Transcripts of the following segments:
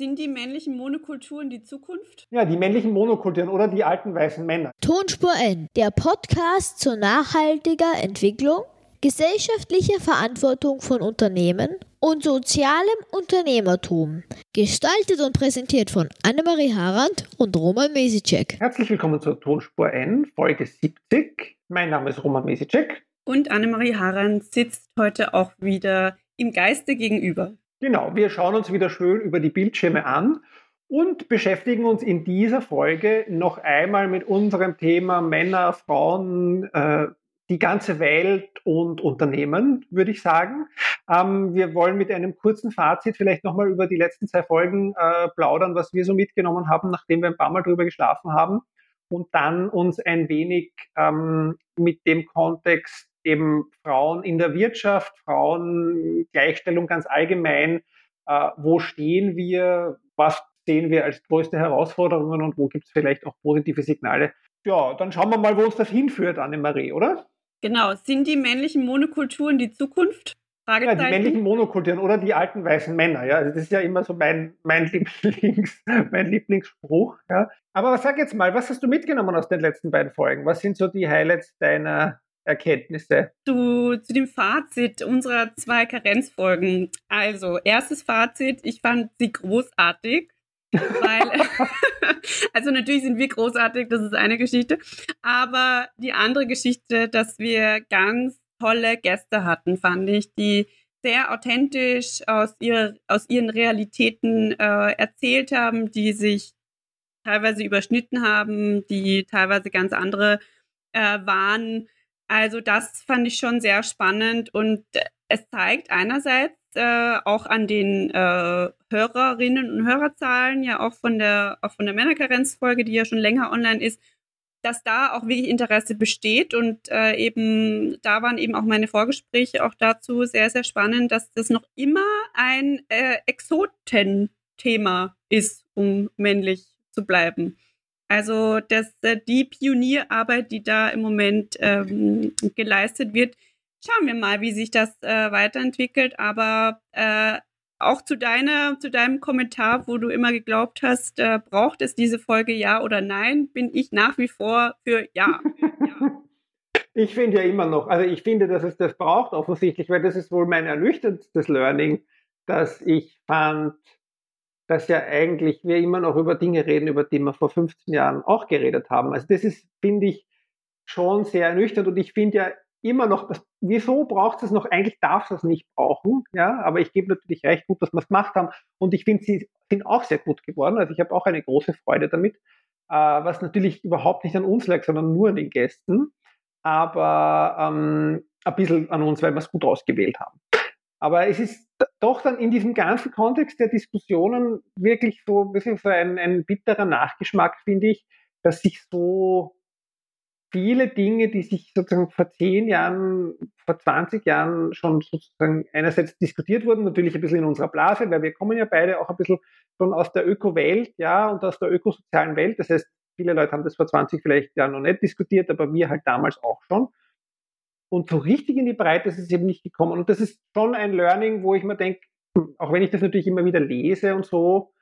Sind die männlichen Monokulturen die Zukunft? Ja, die männlichen Monokulturen oder die alten weißen Männer. Tonspur N, der Podcast zur nachhaltiger Entwicklung, gesellschaftlicher Verantwortung von Unternehmen und sozialem Unternehmertum. Gestaltet und präsentiert von Annemarie Harand und Roman Mesicek. Herzlich willkommen zur Tonspur N, Folge 70. Mein Name ist Roman Mesicek. Und Annemarie Harand sitzt heute auch wieder im Geiste gegenüber. Genau, wir schauen uns wieder schön über die Bildschirme an und beschäftigen uns in dieser Folge noch einmal mit unserem Thema Männer, Frauen, äh, die ganze Welt und Unternehmen, würde ich sagen. Ähm, wir wollen mit einem kurzen Fazit vielleicht nochmal über die letzten zwei Folgen äh, plaudern, was wir so mitgenommen haben, nachdem wir ein paar Mal drüber geschlafen haben. Und dann uns ein wenig ähm, mit dem Kontext eben Frauen in der Wirtschaft, Frauen, Gleichstellung ganz allgemein. Äh, wo stehen wir? Was sehen wir als größte Herausforderungen und wo gibt es vielleicht auch positive Signale? Ja, dann schauen wir mal, wo uns das hinführt, Annemarie, oder? Genau. Sind die männlichen Monokulturen die Zukunft? Ja, die männlichen Monokulturen oder die alten weißen Männer. Ja, also das ist ja immer so mein, mein, Lieblings, mein Lieblingsspruch. Ja. Aber sag jetzt mal, was hast du mitgenommen aus den letzten beiden Folgen? Was sind so die Highlights deiner, Erkenntnisse? Zu, zu dem Fazit unserer zwei Karenzfolgen. Also, erstes Fazit, ich fand sie großartig. weil, also natürlich sind wir großartig, das ist eine Geschichte, aber die andere Geschichte, dass wir ganz tolle Gäste hatten, fand ich, die sehr authentisch aus, ihrer, aus ihren Realitäten äh, erzählt haben, die sich teilweise überschnitten haben, die teilweise ganz andere äh, waren. Also das fand ich schon sehr spannend und es zeigt einerseits äh, auch an den äh, Hörerinnen und Hörerzahlen, ja auch von der, auch von der Männerkarenzfolge, die ja schon länger online ist, dass da auch wirklich Interesse besteht und äh, eben da waren eben auch meine Vorgespräche auch dazu sehr, sehr spannend, dass das noch immer ein äh, Exotenthema ist, um männlich zu bleiben. Also das, äh, die Pionierarbeit, die da im Moment ähm, geleistet wird, schauen wir mal, wie sich das äh, weiterentwickelt. Aber äh, auch zu deiner, zu deinem Kommentar, wo du immer geglaubt hast, äh, braucht es diese Folge ja oder nein, bin ich nach wie vor für ja. ja. Ich finde ja immer noch, also ich finde, dass es das braucht offensichtlich, weil das ist wohl mein ernüchterndstes Learning, dass ich fand, dass ja eigentlich wir immer noch über Dinge reden, über die wir vor 15 Jahren auch geredet haben. Also das ist, finde ich, schon sehr ernüchternd und ich finde ja immer noch, dass, wieso braucht es noch? Eigentlich darf es nicht brauchen, ja, aber ich gebe natürlich recht gut, dass wir es gemacht haben und ich finde, sie sind auch sehr gut geworden. Also ich habe auch eine große Freude damit, äh, was natürlich überhaupt nicht an uns lag, sondern nur an den Gästen, aber ähm, ein bisschen an uns, weil wir es gut ausgewählt haben. Aber es ist doch dann in diesem ganzen Kontext der Diskussionen wirklich so ein bisschen so ein, ein bitterer Nachgeschmack, finde ich, dass sich so viele Dinge, die sich sozusagen vor zehn Jahren, vor 20 Jahren schon sozusagen einerseits diskutiert wurden, natürlich ein bisschen in unserer Blase, weil wir kommen ja beide auch ein bisschen schon aus der Öko-Welt, ja, und aus der ökosozialen Welt. Das heißt, viele Leute haben das vor 20 vielleicht Jahren noch nicht diskutiert, aber wir halt damals auch schon. Und so richtig in die Breite ist es eben nicht gekommen. Und das ist schon ein Learning, wo ich mir denke, auch wenn ich das natürlich immer wieder lese und so,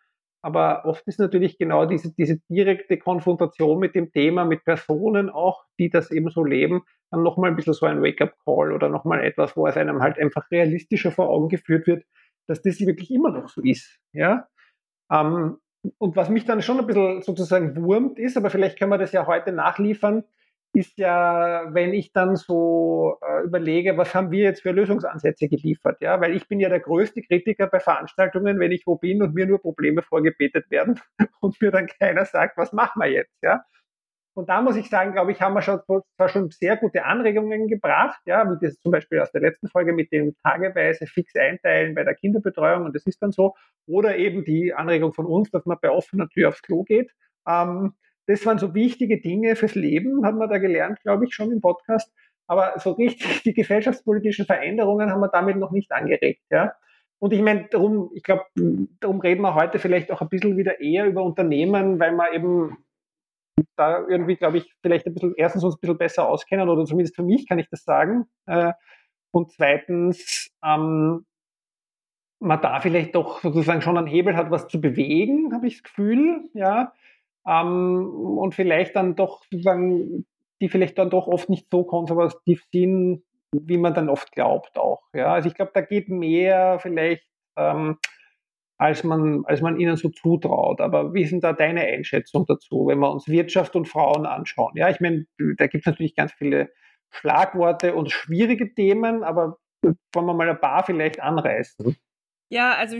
aber oft ist natürlich genau diese, diese direkte Konfrontation mit dem Thema, mit Personen auch, die das eben so leben, dann nochmal ein bisschen so ein Wake-up-Call oder nochmal etwas, wo es einem halt einfach realistischer vor Augen geführt wird, dass das wirklich immer noch so ist. Ja? Ähm, und was mich dann schon ein bisschen sozusagen wurmt ist, aber vielleicht können wir das ja heute nachliefern, ist ja, wenn ich dann so äh, überlege, was haben wir jetzt für Lösungsansätze geliefert, ja, weil ich bin ja der größte Kritiker bei Veranstaltungen, wenn ich wo bin und mir nur Probleme vorgebetet werden und mir dann keiner sagt, was machen wir jetzt, ja. Und da muss ich sagen, glaube ich, haben wir schon, zwar schon sehr gute Anregungen gebracht, ja, wie das zum Beispiel aus der letzten Folge mit dem tageweise fix einteilen bei der Kinderbetreuung und das ist dann so, oder eben die Anregung von uns, dass man bei offener Tür aufs Klo geht. Ähm, das waren so wichtige Dinge fürs Leben, hat man da gelernt, glaube ich, schon im Podcast. Aber so richtig die gesellschaftspolitischen Veränderungen haben wir damit noch nicht angeregt. Ja? Und ich meine, darum, ich glaube, darum reden wir heute vielleicht auch ein bisschen wieder eher über Unternehmen, weil wir eben da irgendwie, glaube ich, vielleicht ein bisschen, erstens uns ein bisschen besser auskennen oder zumindest für mich kann ich das sagen. Äh, und zweitens, ähm, man da vielleicht doch sozusagen schon einen Hebel hat, was zu bewegen, habe ich das Gefühl, ja. Ähm, und vielleicht dann doch sozusagen, die vielleicht dann doch oft nicht so konservativ sind, wie man dann oft glaubt auch. Ja. Also ich glaube, da geht mehr vielleicht, ähm, als man, als man ihnen so zutraut. Aber wie ist denn da deine Einschätzung dazu, wenn wir uns Wirtschaft und Frauen anschauen? Ja, ich meine, da gibt es natürlich ganz viele Schlagworte und schwierige Themen, aber wollen wir mal ein paar vielleicht anreißen? Ja, also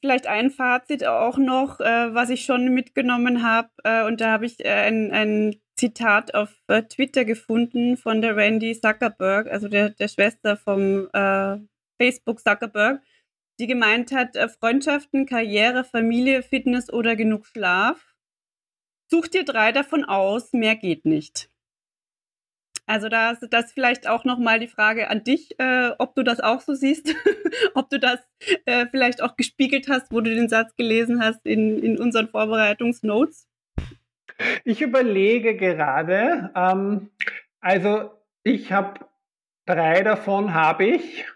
vielleicht ein Fazit auch noch, äh, was ich schon mitgenommen habe. Äh, und da habe ich äh, ein, ein Zitat auf äh, Twitter gefunden von der Randy Zuckerberg, also der, der Schwester vom äh, Facebook Zuckerberg, die gemeint hat, äh, Freundschaften, Karriere, Familie, Fitness oder genug Schlaf. Such dir drei davon aus, mehr geht nicht. Also da ist das vielleicht auch nochmal die Frage an dich, äh, ob du das auch so siehst, ob du das äh, vielleicht auch gespiegelt hast, wo du den Satz gelesen hast in, in unseren Vorbereitungsnotes. Ich überlege gerade, ähm, also ich habe drei davon habe ich.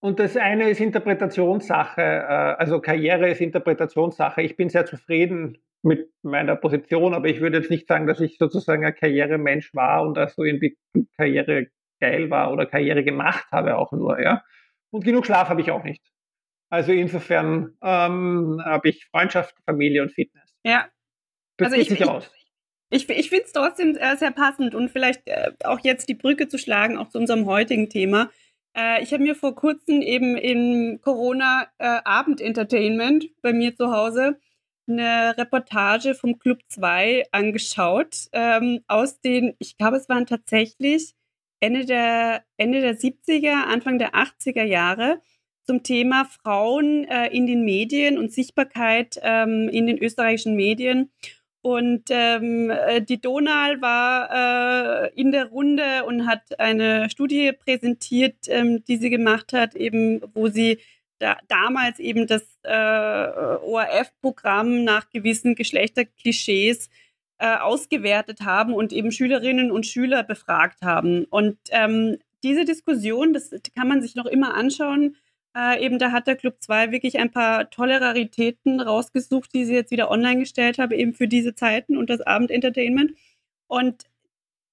Und das eine ist Interpretationssache, äh, also Karriere ist Interpretationssache. Ich bin sehr zufrieden mit meiner Position, aber ich würde jetzt nicht sagen, dass ich sozusagen ein Karrieremensch war und dass so irgendwie Karriere geil war oder Karriere gemacht habe auch nur, ja. Und genug Schlaf habe ich auch nicht. Also insofern ähm, habe ich Freundschaft, Familie und Fitness. Ja. Das also geht ich, sich aus. Ich, ich finde es trotzdem äh, sehr passend und vielleicht äh, auch jetzt die Brücke zu schlagen, auch zu unserem heutigen Thema. Äh, ich habe mir vor kurzem eben im Corona-Abend-Entertainment bei mir zu Hause eine Reportage vom Club 2 angeschaut, ähm, aus den, ich glaube, es waren tatsächlich Ende der, Ende der 70er, Anfang der 80er Jahre zum Thema Frauen äh, in den Medien und Sichtbarkeit ähm, in den österreichischen Medien. Und ähm, äh, die Donal war äh, in der Runde und hat eine Studie präsentiert, ähm, die sie gemacht hat, eben wo sie da, damals eben das äh, ORF-Programm nach gewissen Geschlechterklischees äh, ausgewertet haben und eben Schülerinnen und Schüler befragt haben. Und ähm, diese Diskussion, das kann man sich noch immer anschauen, äh, eben da hat der Club 2 wirklich ein paar tolle Raritäten rausgesucht, die sie jetzt wieder online gestellt habe, eben für diese Zeiten und das Abendentertainment. Und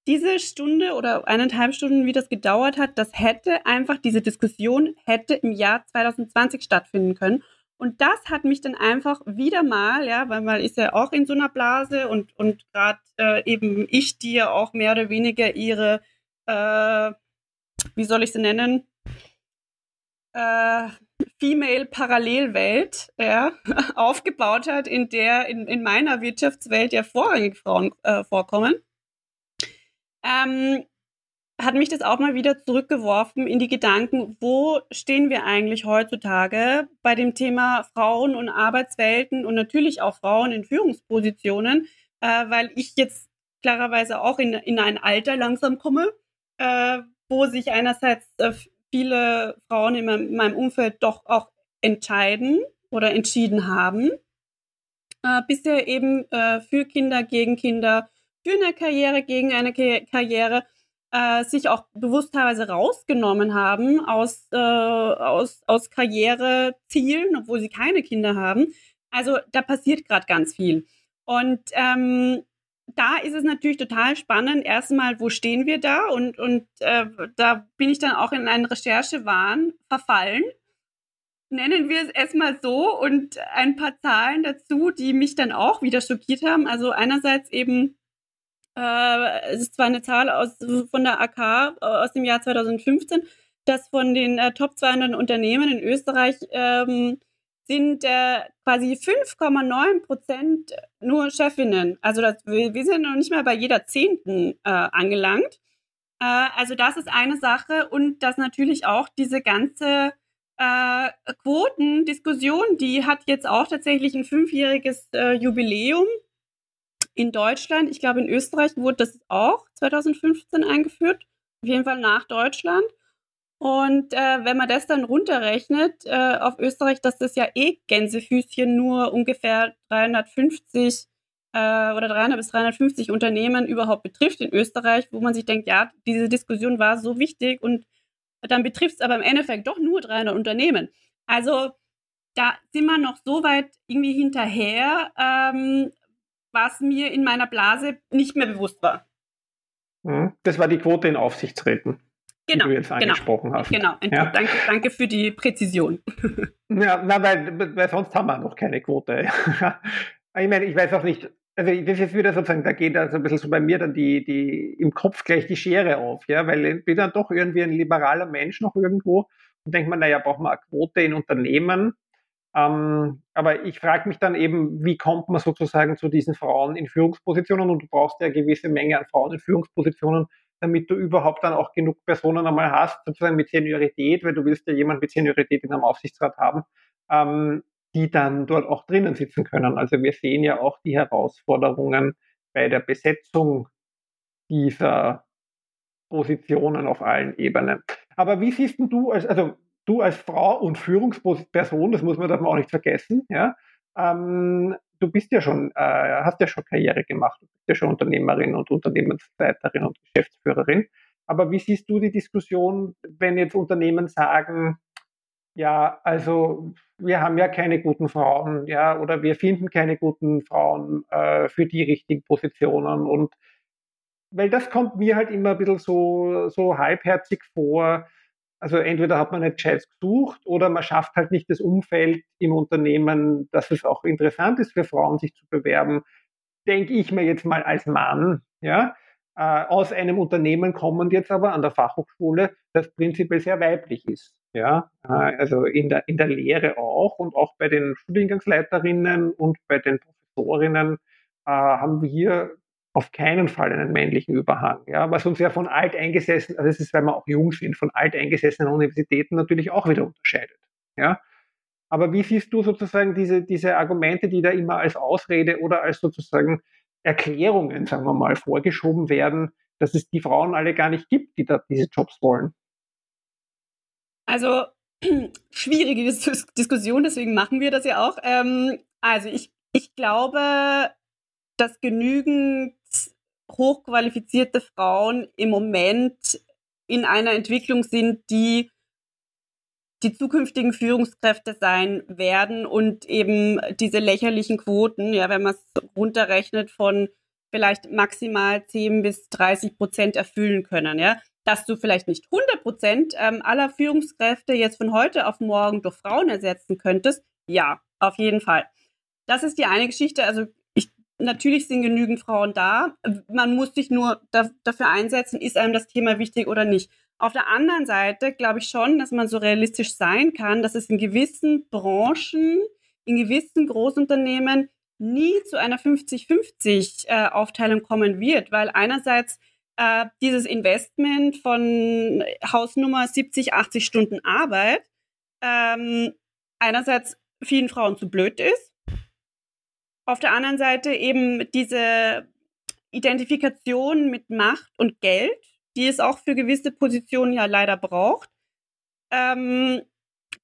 diese Stunde oder eineinhalb Stunden, wie das gedauert hat, das hätte einfach, diese Diskussion hätte im Jahr 2020 stattfinden können. Und das hat mich dann einfach wieder mal, ja, weil man ist ja auch in so einer Blase und, und gerade äh, eben ich, die ja auch mehr oder weniger ihre, äh, wie soll ich sie nennen, äh, Female-Parallelwelt ja, aufgebaut hat, in der in, in meiner Wirtschaftswelt ja vorrangig Frauen äh, vorkommen ähm, hat mich das auch mal wieder zurückgeworfen in die Gedanken, wo stehen wir eigentlich heutzutage bei dem Thema Frauen und Arbeitswelten und natürlich auch Frauen in Führungspositionen, äh, weil ich jetzt klarerweise auch in, in ein Alter langsam komme, äh, wo sich einerseits äh, viele Frauen in meinem, in meinem, Umfeld doch auch entscheiden oder entschieden haben. Äh, bisher eben äh, für Kinder, gegen Kinder für eine Karriere, gegen eine Karriere, äh, sich auch bewusst teilweise rausgenommen haben aus, äh, aus, aus Karrierezielen, obwohl sie keine Kinder haben. Also da passiert gerade ganz viel. Und ähm, da ist es natürlich total spannend. Erstmal, wo stehen wir da? Und, und äh, da bin ich dann auch in einen Recherchewahn verfallen. Nennen wir es erstmal so und ein paar Zahlen dazu, die mich dann auch wieder schockiert haben. Also einerseits eben äh, es ist zwar eine Zahl aus, von der AK äh, aus dem Jahr 2015, dass von den äh, Top 200 Unternehmen in Österreich ähm, sind äh, quasi 5,9 Prozent nur Chefinnen. Also das, wir, wir, sind noch nicht mal bei jeder Zehnten äh, angelangt. Äh, also das ist eine Sache und dass natürlich auch diese ganze äh, Quotendiskussion, die hat jetzt auch tatsächlich ein fünfjähriges äh, Jubiläum in Deutschland, ich glaube in Österreich wurde das auch 2015 eingeführt, auf jeden Fall nach Deutschland. Und äh, wenn man das dann runterrechnet äh, auf Österreich, dass das ja eh Gänsefüßchen nur ungefähr 350 äh, oder 300 bis 350 Unternehmen überhaupt betrifft in Österreich, wo man sich denkt, ja, diese Diskussion war so wichtig und dann betrifft es aber im Endeffekt doch nur 300 Unternehmen. Also da sind wir noch so weit irgendwie hinterher, ähm, was mir in meiner Blase nicht mehr bewusst war. Mhm. Das war die Quote in Aufsichtsräten, genau, die du jetzt angesprochen genau, hast. Genau, ja. danke, danke für die Präzision. Ja, na, weil, weil sonst haben wir noch keine Quote. ich meine, ich weiß auch nicht, also das ist wieder sozusagen, da geht also ein bisschen so bei mir dann die, die im Kopf gleich die Schere auf, ja, weil ich bin dann doch irgendwie ein liberaler Mensch noch irgendwo und denkt man, naja, braucht man eine Quote in Unternehmen. Ähm, aber ich frage mich dann eben, wie kommt man sozusagen zu diesen Frauen in Führungspositionen und du brauchst ja eine gewisse Menge an Frauen in Führungspositionen, damit du überhaupt dann auch genug Personen einmal hast, sozusagen mit Seniorität, weil du willst ja jemand mit Seniorität in einem Aufsichtsrat haben, ähm, die dann dort auch drinnen sitzen können. Also wir sehen ja auch die Herausforderungen bei der Besetzung dieser Positionen auf allen Ebenen. Aber wie siehst du als, also du als Frau und Führungsperson, das muss man, darf man auch nicht vergessen, ja, ähm, du bist ja schon, äh, hast ja schon Karriere gemacht, du bist ja schon Unternehmerin und Unternehmensleiterin und Geschäftsführerin. Aber wie siehst du die Diskussion, wenn jetzt Unternehmen sagen, ja, also wir haben ja keine guten Frauen, ja, oder wir finden keine guten Frauen äh, für die richtigen Positionen und weil das kommt mir halt immer ein bisschen so, so halbherzig vor. Also entweder hat man nicht Scheiß gesucht oder man schafft halt nicht das Umfeld im Unternehmen, dass es auch interessant ist für Frauen, sich zu bewerben. Denke ich mir jetzt mal als Mann, ja, äh, aus einem Unternehmen kommend jetzt aber an der Fachhochschule, das prinzipiell sehr weiblich ist. Ja, äh, also in der, in der Lehre auch und auch bei den Studiengangsleiterinnen und bei den Professorinnen äh, haben wir auf keinen Fall einen männlichen Überhang. Ja, was uns ja von alteingesessenen, also das ist, weil wir auch jung sind, von alteingesessenen Universitäten natürlich auch wieder unterscheidet. Ja, aber wie siehst du sozusagen diese, diese Argumente, die da immer als Ausrede oder als sozusagen Erklärungen, sagen wir mal, vorgeschoben werden, dass es die Frauen alle gar nicht gibt, die da diese Jobs wollen? Also schwierige Dis Diskussion, deswegen machen wir das ja auch. Ähm, also ich, ich glaube, dass genügend hochqualifizierte Frauen im Moment in einer Entwicklung sind, die die zukünftigen Führungskräfte sein werden und eben diese lächerlichen Quoten, ja, wenn man es runterrechnet, von vielleicht maximal 10 bis 30 Prozent erfüllen können, ja dass du vielleicht nicht 100 Prozent ähm, aller Führungskräfte jetzt von heute auf morgen durch Frauen ersetzen könntest. Ja, auf jeden Fall. Das ist die eine Geschichte. Also natürlich sind genügend Frauen da. Man muss sich nur da, dafür einsetzen, ist einem das Thema wichtig oder nicht. Auf der anderen Seite glaube ich schon, dass man so realistisch sein kann, dass es in gewissen Branchen, in gewissen Großunternehmen nie zu einer 50-50 äh, kommen wird, weil einerseits äh, dieses Investment von Hausnummer 70, 80 Stunden Arbeit ähm, einerseits vielen Frauen zu blöd ist, auf der anderen Seite eben diese Identifikation mit Macht und Geld, die es auch für gewisse Positionen ja leider braucht, ähm,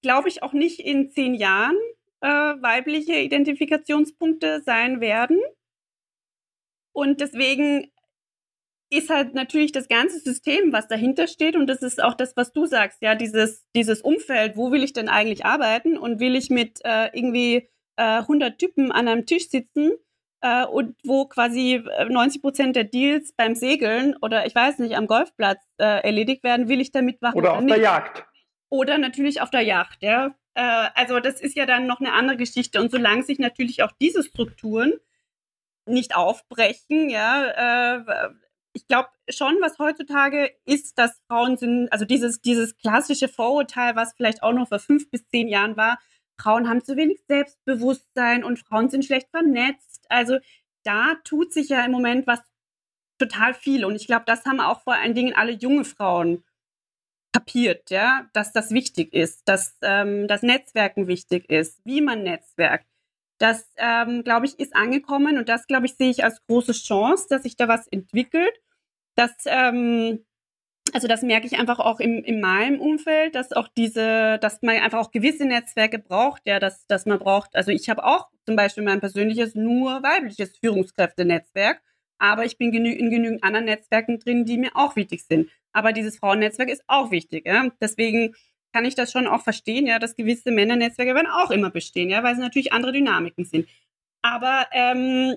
glaube ich auch nicht in zehn Jahren äh, weibliche Identifikationspunkte sein werden. Und deswegen ist halt natürlich das ganze System, was dahinter steht. Und das ist auch das, was du sagst, ja, dieses, dieses Umfeld, wo will ich denn eigentlich arbeiten und will ich mit äh, irgendwie äh, 100 Typen an einem Tisch sitzen äh, und wo quasi 90 äh, Prozent der Deals beim Segeln oder ich weiß nicht, am Golfplatz äh, erledigt werden, will ich da mitmachen? Oder, oder auf nicht? der Jagd. Oder natürlich auf der Yacht, ja. Äh, also das ist ja dann noch eine andere Geschichte. Und solange sich natürlich auch diese Strukturen nicht aufbrechen, ja, äh, ich glaube schon, was heutzutage ist, dass Frauen sind, also dieses, dieses klassische Vorurteil, was vielleicht auch noch vor fünf bis zehn Jahren war, Frauen haben zu wenig Selbstbewusstsein und Frauen sind schlecht vernetzt. Also da tut sich ja im Moment was total viel. Und ich glaube, das haben auch vor allen Dingen alle junge Frauen kapiert, ja, dass das wichtig ist, dass ähm, das Netzwerken wichtig ist, wie man netzwerkt. Das, ähm, glaube ich, ist angekommen und das, glaube ich, sehe ich als große Chance, dass sich da was entwickelt. Das, ähm, also das merke ich einfach auch im, in meinem Umfeld, dass auch diese, dass man einfach auch gewisse Netzwerke braucht, ja, dass, dass man braucht. Also ich habe auch zum Beispiel mein persönliches nur weibliches Führungskräftenetzwerk, aber ich bin genü in genügend anderen Netzwerken drin, die mir auch wichtig sind. Aber dieses Frauennetzwerk ist auch wichtig. Ja? Deswegen kann ich das schon auch verstehen, ja, dass gewisse Männernetzwerke werden auch immer bestehen, ja, weil es natürlich andere Dynamiken sind. Aber ähm,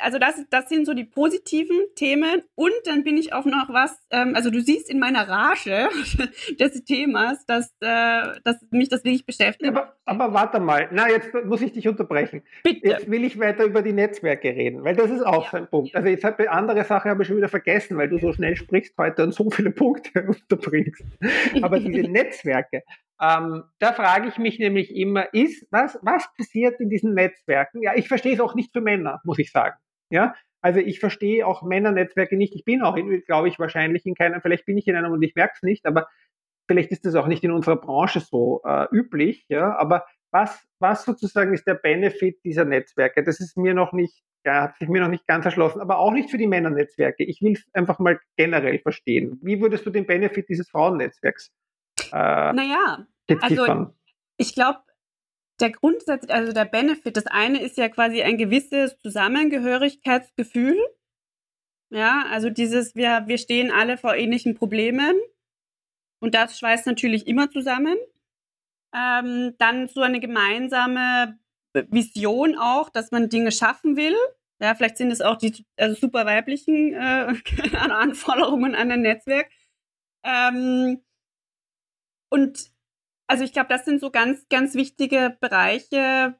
also das, das sind so die positiven Themen. Und dann bin ich auch noch was, ähm, also du siehst in meiner Rage des Themas, dass, äh, dass mich das wirklich beschäftigt. Aber, aber warte mal, na, jetzt muss ich dich unterbrechen. Bitte. Jetzt will ich weiter über die Netzwerke reden, weil das ist auch ja, so ein Punkt. Also jetzt habe andere Sache habe ich schon wieder vergessen, weil du so schnell sprichst heute und so viele Punkte unterbringst. Aber diese Netzwerke, ähm, da frage ich mich nämlich immer, ist, was, was passiert in diesen Netzwerken? Ja, ich verstehe es auch nicht für Männer, muss ich sagen. Ja, also ich verstehe auch Männernetzwerke nicht. Ich bin auch, glaube ich, wahrscheinlich in keinem, vielleicht bin ich in einem und ich merke es nicht, aber vielleicht ist das auch nicht in unserer Branche so äh, üblich. Ja, aber was, was sozusagen ist der Benefit dieser Netzwerke? Das ist mir noch nicht, ja, hat sich mir noch nicht ganz erschlossen, aber auch nicht für die Männernetzwerke. Ich will es einfach mal generell verstehen. Wie würdest du den Benefit dieses Frauennetzwerks? Äh, naja, also ich glaube, der Grundsatz, also der Benefit, das eine ist ja quasi ein gewisses Zusammengehörigkeitsgefühl. Ja, also dieses, wir, wir stehen alle vor ähnlichen Problemen und das schweißt natürlich immer zusammen. Ähm, dann so eine gemeinsame Vision auch, dass man Dinge schaffen will. Ja, vielleicht sind es auch die also super weiblichen äh, Anforderungen an ein Netzwerk. Ähm, und also ich glaube, das sind so ganz, ganz wichtige Bereiche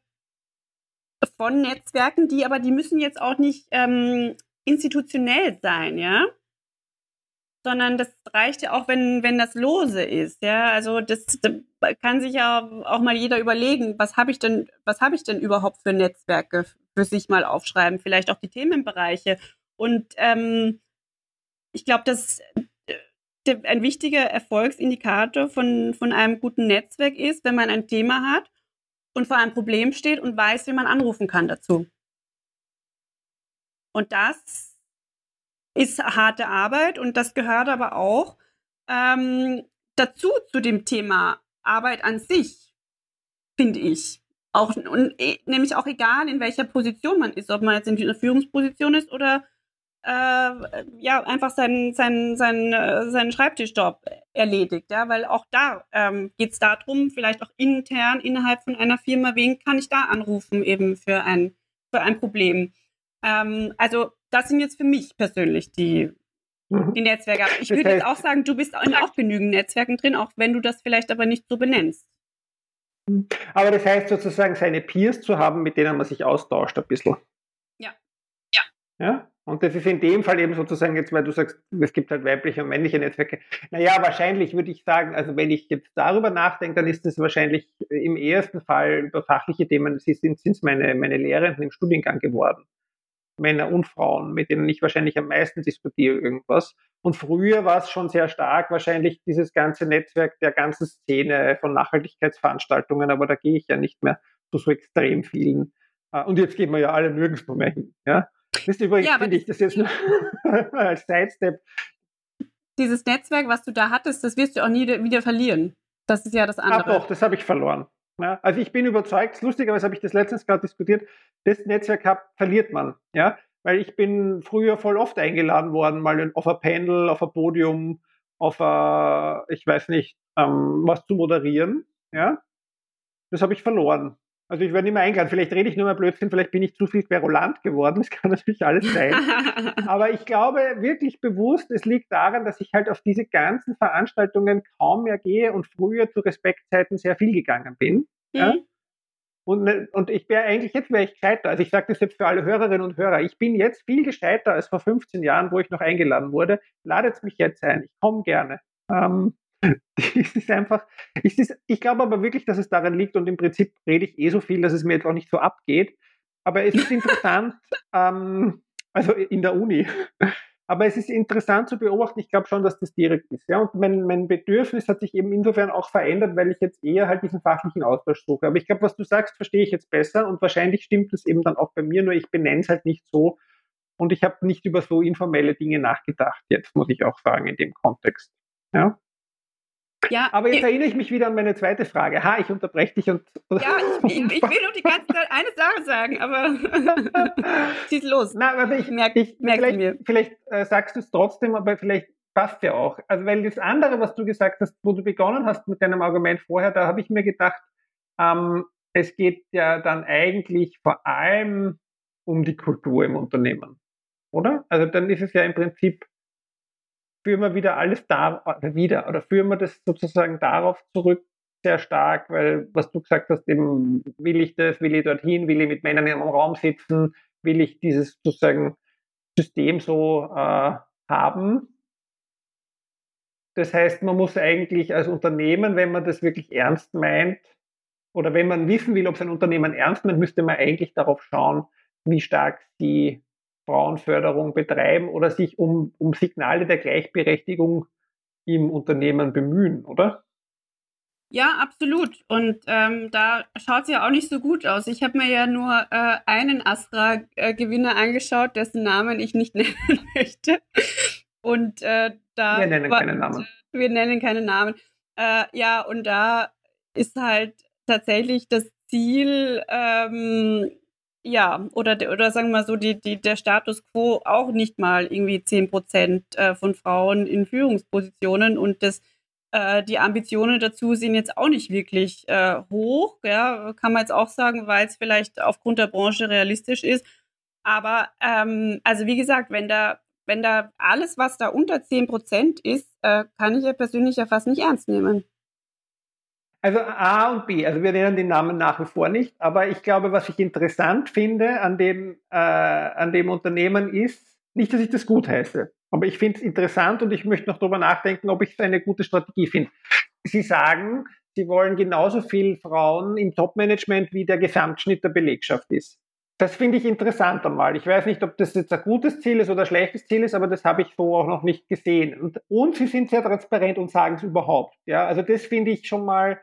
von Netzwerken, die aber, die müssen jetzt auch nicht ähm, institutionell sein, ja. Sondern das reicht ja auch, wenn, wenn das lose ist, ja. Also das, das kann sich ja auch mal jeder überlegen, was habe ich denn, was habe ich denn überhaupt für Netzwerke für sich mal aufschreiben, vielleicht auch die Themenbereiche. Und ähm, ich glaube, dass ein wichtiger Erfolgsindikator von, von einem guten Netzwerk ist, wenn man ein Thema hat und vor einem Problem steht und weiß, wie man anrufen kann dazu. Und das ist harte Arbeit und das gehört aber auch ähm, dazu zu dem Thema Arbeit an sich, finde ich. Auch, und, e, nämlich auch egal, in welcher Position man ist, ob man jetzt in einer Führungsposition ist oder äh, ja, einfach seinen, seinen, seinen, äh, seinen Schreibtischjob erledigt, ja, weil auch da ähm, geht es darum, vielleicht auch intern innerhalb von einer Firma, wen kann ich da anrufen eben für ein, für ein Problem. Ähm, also das sind jetzt für mich persönlich die, mhm. die Netzwerke. Ich würde jetzt auch sagen, du bist in auch genügend Netzwerken drin, auch wenn du das vielleicht aber nicht so benennst. Aber das heißt sozusagen, seine Peers zu haben, mit denen man sich austauscht ein bisschen. Ja. Ja. Ja? Und das ist in dem Fall eben sozusagen jetzt, weil du sagst, es gibt halt weibliche und männliche Netzwerke. Naja, wahrscheinlich würde ich sagen, also wenn ich jetzt darüber nachdenke, dann ist es wahrscheinlich im ersten Fall über fachliche Themen, sind es meine, meine Lehrenden im Studiengang geworden. Männer und Frauen, mit denen ich wahrscheinlich am meisten diskutiere irgendwas. Und früher war es schon sehr stark wahrscheinlich dieses ganze Netzwerk der ganzen Szene von Nachhaltigkeitsveranstaltungen, aber da gehe ich ja nicht mehr zu so extrem vielen. Äh, und jetzt gehen wir ja alle nirgendwo mehr hin. Ja? Das ist übrigens, ja, finde ich, das jetzt nur als Sidestep. Dieses Netzwerk, was du da hattest, das wirst du auch nie wieder verlieren. Das ist ja das andere. Ach doch, das habe ich verloren. Ja, also ich bin überzeugt, lustigerweise habe ich das letztens gerade diskutiert, das Netzwerk hat, verliert man. Ja, weil ich bin früher voll oft eingeladen worden, mal auf ein Panel, auf ein Podium, auf ein, ich weiß nicht, ähm, was zu moderieren. Ja, das habe ich verloren. Also ich werde nicht mehr eingeladen. Vielleicht rede ich nur mal Blödsinn, vielleicht bin ich zu viel querulant geworden. Das kann natürlich alles sein. Aber ich glaube wirklich bewusst, es liegt daran, dass ich halt auf diese ganzen Veranstaltungen kaum mehr gehe und früher zu Respektzeiten sehr viel gegangen bin. Mhm. Ja? Und, ne, und ich wäre eigentlich, jetzt wäre ich gescheiter. Also ich sage das jetzt für alle Hörerinnen und Hörer. Ich bin jetzt viel gescheiter als vor 15 Jahren, wo ich noch eingeladen wurde. Ladet mich jetzt ein. Ich komme gerne. Ähm, es ist einfach, es ist, ich glaube aber wirklich, dass es daran liegt und im Prinzip rede ich eh so viel, dass es mir jetzt auch nicht so abgeht. Aber es ist interessant, ähm, also in der Uni. Aber es ist interessant zu beobachten, ich glaube schon, dass das direkt ist. Ja? Und mein, mein Bedürfnis hat sich eben insofern auch verändert, weil ich jetzt eher halt diesen fachlichen Austausch suche. Aber ich glaube, was du sagst, verstehe ich jetzt besser und wahrscheinlich stimmt es eben dann auch bei mir, nur ich benenne es halt nicht so und ich habe nicht über so informelle Dinge nachgedacht, jetzt muss ich auch sagen, in dem Kontext. Ja? Ja, aber jetzt erinnere ich mich wieder an meine zweite Frage. Ha, ich unterbreche dich und. Ja, ich, ich, ich will nur die ganze Zeit eine Sache sagen, aber schieß los. Na, aber ich, merke ich, merk vielleicht, mir. vielleicht äh, sagst du es trotzdem, aber vielleicht passt ja auch. Also weil das andere, was du gesagt hast, wo du begonnen hast mit deinem Argument vorher, da habe ich mir gedacht, ähm, es geht ja dann eigentlich vor allem um die Kultur im Unternehmen, oder? Also dann ist es ja im Prinzip, führen wir wieder alles da, äh, wieder, oder führen wir das sozusagen darauf zurück, sehr stark, weil was du gesagt hast, eben will ich das, will ich dorthin, will ich mit Männern im Raum sitzen, will ich dieses sozusagen System so äh, haben. Das heißt, man muss eigentlich als Unternehmen, wenn man das wirklich ernst meint, oder wenn man wissen will, ob sein Unternehmen ernst meint, müsste man eigentlich darauf schauen, wie stark sie Frauenförderung betreiben oder sich um, um Signale der Gleichberechtigung im Unternehmen bemühen, oder? Ja, absolut. Und ähm, da schaut es ja auch nicht so gut aus. Ich habe mir ja nur äh, einen Astra-Gewinner angeschaut, dessen Namen ich nicht nennen möchte. Und äh, da. Wir nennen war, keine Namen. Wir nennen keine Namen. Äh, ja, und da ist halt tatsächlich das Ziel, ähm, ja, oder, oder sagen wir mal so, die, die, der Status quo auch nicht mal irgendwie 10 Prozent äh, von Frauen in Führungspositionen und das äh, die Ambitionen dazu sind jetzt auch nicht wirklich äh, hoch, ja, kann man jetzt auch sagen, weil es vielleicht aufgrund der Branche realistisch ist. Aber ähm, also wie gesagt, wenn da, wenn da alles, was da unter 10 Prozent ist, äh, kann ich ja persönlich ja fast nicht ernst nehmen. Also A und B, also wir nennen den Namen nach wie vor nicht, aber ich glaube, was ich interessant finde an dem, äh, an dem Unternehmen ist, nicht, dass ich das gut heiße, aber ich finde es interessant und ich möchte noch darüber nachdenken, ob ich es eine gute Strategie finde. Sie sagen, Sie wollen genauso viel Frauen im Top-Management wie der Gesamtschnitt der Belegschaft ist. Das finde ich interessant einmal. Ich weiß nicht, ob das jetzt ein gutes Ziel ist oder ein schlechtes Ziel ist, aber das habe ich so auch noch nicht gesehen. Und, und sie sind sehr transparent und sagen es überhaupt. Ja, also das finde ich schon mal,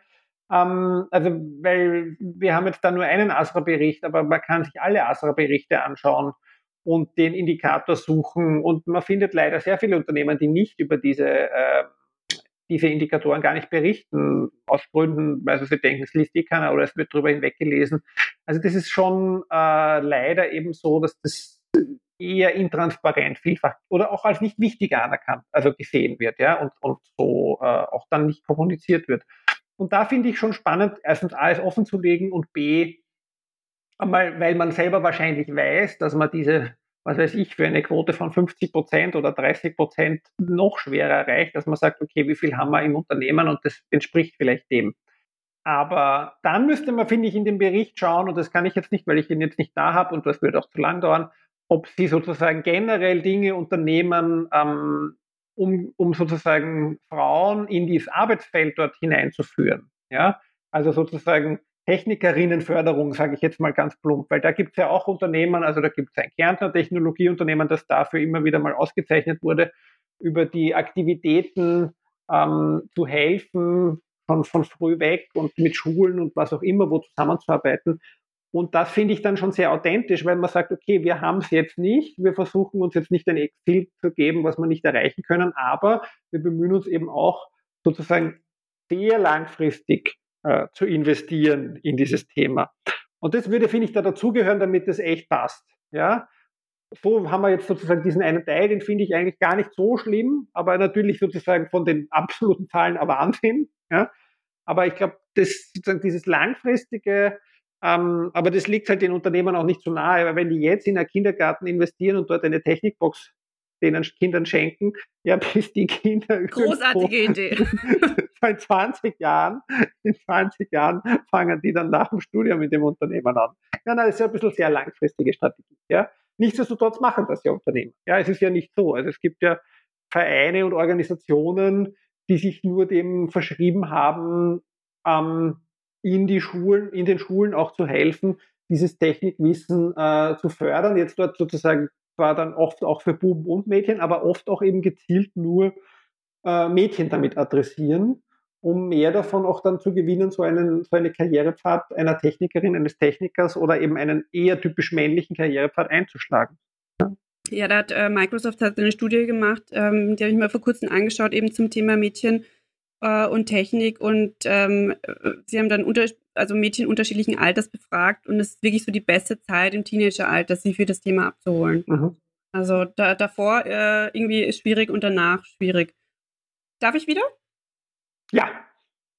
ähm, also weil wir haben jetzt da nur einen Asra-Bericht, aber man kann sich alle Asra-Berichte anschauen und den Indikator suchen. Und man findet leider sehr viele Unternehmen, die nicht über diese, äh, diese Indikatoren gar nicht berichten, aus Gründen, weil sie denken, es liest eh keiner oder es wird darüber hinweggelesen. Also das ist schon äh, leider eben so, dass das eher intransparent vielfach oder auch als nicht wichtig anerkannt, also gesehen wird, ja, und, und so äh, auch dann nicht kommuniziert wird. Und da finde ich schon spannend, erstens alles offen zu legen und B, Einmal, weil man selber wahrscheinlich weiß, dass man diese, was weiß ich, für eine Quote von 50 Prozent oder 30 Prozent noch schwerer erreicht, dass man sagt, okay, wie viel haben wir im Unternehmen und das entspricht vielleicht dem. Aber dann müsste man, finde ich, in dem Bericht schauen, und das kann ich jetzt nicht, weil ich ihn jetzt nicht da habe und das würde auch zu lang dauern, ob sie sozusagen generell Dinge unternehmen, ähm, um, um sozusagen Frauen in dieses Arbeitsfeld dort hineinzuführen. Ja? Also sozusagen Technikerinnenförderung, sage ich jetzt mal ganz plump, weil da gibt es ja auch Unternehmen, also da gibt es ein Kärntner Technologieunternehmen, das dafür immer wieder mal ausgezeichnet wurde, über die Aktivitäten ähm, zu helfen, von, von früh weg und mit Schulen und was auch immer, wo zusammenzuarbeiten. Und das finde ich dann schon sehr authentisch, weil man sagt, okay, wir haben es jetzt nicht, wir versuchen uns jetzt nicht ein Ziel zu geben, was wir nicht erreichen können, aber wir bemühen uns eben auch sozusagen sehr langfristig äh, zu investieren in dieses Thema. Und das würde, finde ich, da dazugehören, damit das echt passt. Ja, so haben wir jetzt sozusagen diesen einen Teil, den finde ich eigentlich gar nicht so schlimm, aber natürlich sozusagen von den absoluten Zahlen ein Wahnsinn. Ja, aber ich glaube, das sozusagen dieses langfristige, ähm, aber das liegt halt den Unternehmen auch nicht so nahe, weil wenn die jetzt in einen Kindergarten investieren und dort eine Technikbox den Kindern schenken, ja, bis die Kinder Großartige Idee. in 20 Jahren, in 20 Jahren fangen die dann nach dem Studium mit dem Unternehmen an. Ja, das ist ja ein bisschen sehr langfristige Strategie. Ja. Nichtsdestotrotz machen das ja Unternehmen. Ja, es ist ja nicht so. Also es gibt ja Vereine und Organisationen, die sich nur dem verschrieben haben, ähm, in die Schulen, in den Schulen auch zu helfen, dieses Technikwissen äh, zu fördern. Jetzt dort sozusagen war dann oft auch für Buben und Mädchen, aber oft auch eben gezielt nur äh, Mädchen damit adressieren, um mehr davon auch dann zu gewinnen, so, einen, so eine Karrierepfad einer Technikerin, eines Technikers oder eben einen eher typisch männlichen Karrierepfad einzuschlagen. Ja, da hat äh, Microsoft hat eine Studie gemacht, ähm, die habe ich mir vor kurzem angeschaut, eben zum Thema Mädchen äh, und Technik. Und ähm, sie haben dann unter, also Mädchen unterschiedlichen Alters befragt und es ist wirklich so die beste Zeit im Teenageralter, sie für das Thema abzuholen. Mhm. Also da, davor äh, irgendwie schwierig und danach schwierig. Darf ich wieder? Ja.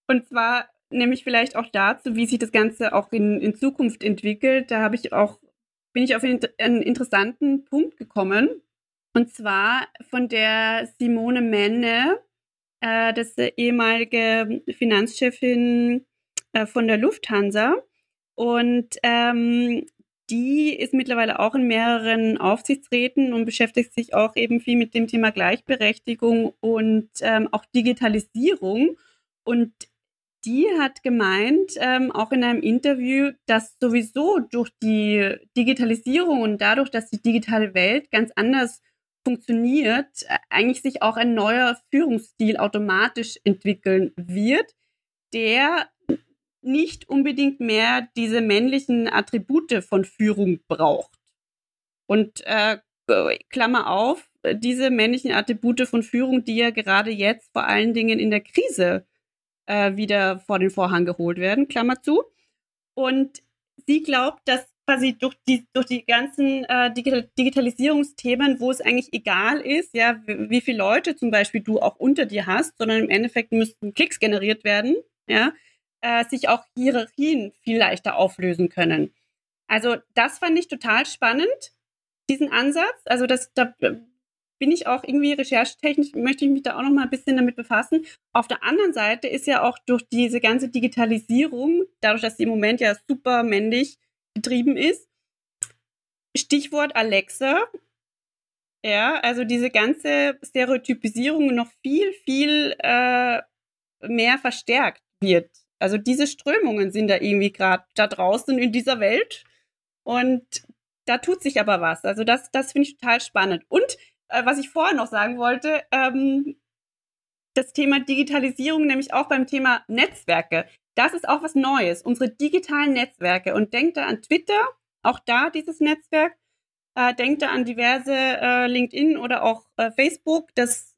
Und zwar nämlich vielleicht auch dazu, wie sich das Ganze auch in, in Zukunft entwickelt. Da habe ich auch, bin ich auf einen, einen interessanten Punkt gekommen. Und zwar von der Simone Menne, äh, das ist ehemalige Finanzchefin äh, von der Lufthansa. Und ähm, die ist mittlerweile auch in mehreren Aufsichtsräten und beschäftigt sich auch eben viel mit dem Thema Gleichberechtigung und ähm, auch Digitalisierung. Und die hat gemeint, ähm, auch in einem Interview, dass sowieso durch die Digitalisierung und dadurch, dass die digitale Welt ganz anders funktioniert, äh, eigentlich sich auch ein neuer Führungsstil automatisch entwickeln wird, der nicht unbedingt mehr diese männlichen Attribute von Führung braucht. Und äh, Klammer auf, diese männlichen Attribute von Führung, die ja gerade jetzt vor allen Dingen in der Krise äh, wieder vor den Vorhang geholt werden, Klammer zu. Und sie glaubt, dass quasi durch die, durch die ganzen äh, Digitalisierungsthemen, wo es eigentlich egal ist, ja, wie, wie viele Leute zum Beispiel du auch unter dir hast, sondern im Endeffekt müssten Klicks generiert werden, ja, äh, sich auch Hierarchien viel leichter auflösen können. Also das fand ich total spannend, diesen Ansatz. Also das, da bin ich auch irgendwie recherchetechnisch, möchte ich mich da auch noch mal ein bisschen damit befassen. Auf der anderen Seite ist ja auch durch diese ganze Digitalisierung, dadurch, dass sie im Moment ja super männlich getrieben ist, Stichwort Alexa, ja, also diese ganze Stereotypisierung noch viel, viel äh, mehr verstärkt wird. Also diese Strömungen sind da irgendwie gerade da draußen in dieser Welt und da tut sich aber was. Also das, das finde ich total spannend. Und äh, was ich vorher noch sagen wollte, ähm, das Thema Digitalisierung, nämlich auch beim Thema Netzwerke. Das ist auch was Neues, unsere digitalen Netzwerke. Und denkt da an Twitter, auch da dieses Netzwerk. Äh, denkt da an diverse äh, LinkedIn oder auch äh, Facebook. Das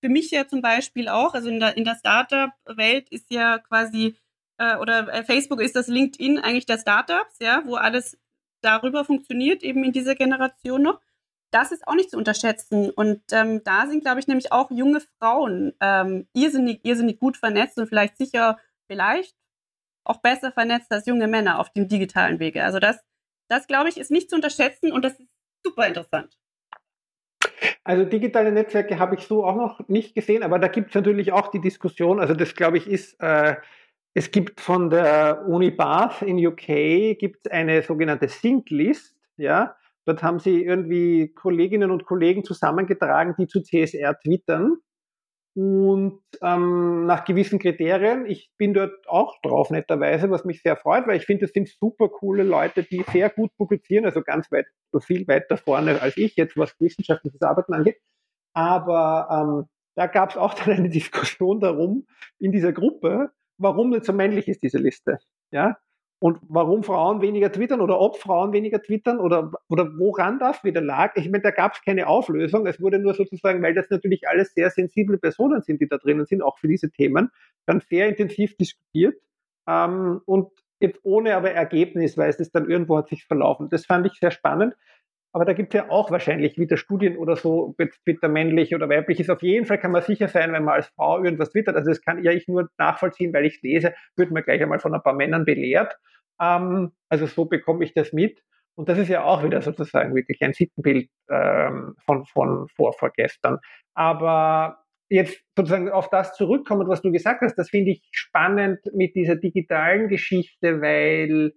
für mich ja zum Beispiel auch, also in der, in der Startup-Welt ist ja quasi, äh, oder äh, Facebook ist das LinkedIn eigentlich der Startups, ja, wo alles darüber funktioniert, eben in dieser Generation noch. Das ist auch nicht zu unterschätzen. Und ähm, da sind, glaube ich, nämlich auch junge Frauen ähm, irrsinnig, irrsinnig gut vernetzt und vielleicht sicher, vielleicht auch besser vernetzt als junge Männer auf dem digitalen Wege. Also das, das glaube ich, ist nicht zu unterschätzen und das ist super interessant. Also digitale Netzwerke habe ich so auch noch nicht gesehen, aber da gibt es natürlich auch die Diskussion, also das glaube ich ist, äh, es gibt von der Uni Bath in UK gibt eine sogenannte Sync List, ja, dort haben sie irgendwie Kolleginnen und Kollegen zusammengetragen, die zu CSR twittern und ähm, nach gewissen Kriterien. Ich bin dort auch drauf, netterweise, was mich sehr freut, weil ich finde, das sind super coole Leute, die sehr gut publizieren, also ganz weit, viel weiter vorne als ich jetzt, was wissenschaftliches Arbeiten angeht. Aber ähm, da gab es auch dann eine Diskussion darum in dieser Gruppe, warum nicht so männlich ist diese Liste. Ja, und warum Frauen weniger twittern oder ob Frauen weniger twittern oder, oder woran das wieder lag, ich meine, da gab es keine Auflösung. Es wurde nur sozusagen, weil das natürlich alles sehr sensible Personen sind, die da drinnen sind, auch für diese Themen, dann sehr intensiv diskutiert ähm, und ohne aber Ergebnis, weil es dann irgendwo hat sich verlaufen. Das fand ich sehr spannend. Aber da gibt es ja auch wahrscheinlich wieder Studien oder so, Twitter männlich oder weiblich ist. Auf jeden Fall kann man sicher sein, wenn man als Frau irgendwas twittert. Also das kann ja ich nur nachvollziehen, weil ich lese, wird man gleich einmal von ein paar Männern belehrt. Ähm, also so bekomme ich das mit. Und das ist ja auch wieder sozusagen wirklich ein Sittenbild ähm, von, von vor, vorgestern. Aber jetzt sozusagen auf das zurückkommen, was du gesagt hast, das finde ich spannend mit dieser digitalen Geschichte, weil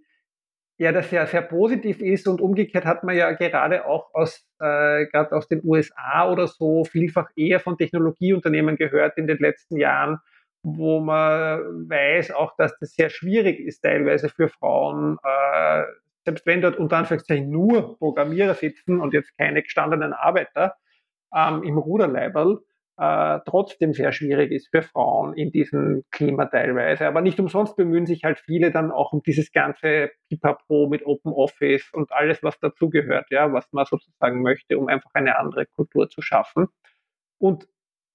ja, das ja sehr positiv ist und umgekehrt hat man ja gerade auch aus, äh, gerade aus den USA oder so vielfach eher von Technologieunternehmen gehört in den letzten Jahren, wo man weiß auch, dass das sehr schwierig ist teilweise für Frauen, äh, selbst wenn dort unter Anführungszeichen nur Programmierer sitzen und jetzt keine gestandenen Arbeiter ähm, im Ruderleiberl, äh, trotzdem sehr schwierig ist für Frauen in diesem Klima teilweise. Aber nicht umsonst bemühen sich halt viele dann auch um dieses ganze Pipapo mit Open Office und alles, was dazugehört, ja, was man sozusagen möchte, um einfach eine andere Kultur zu schaffen. Und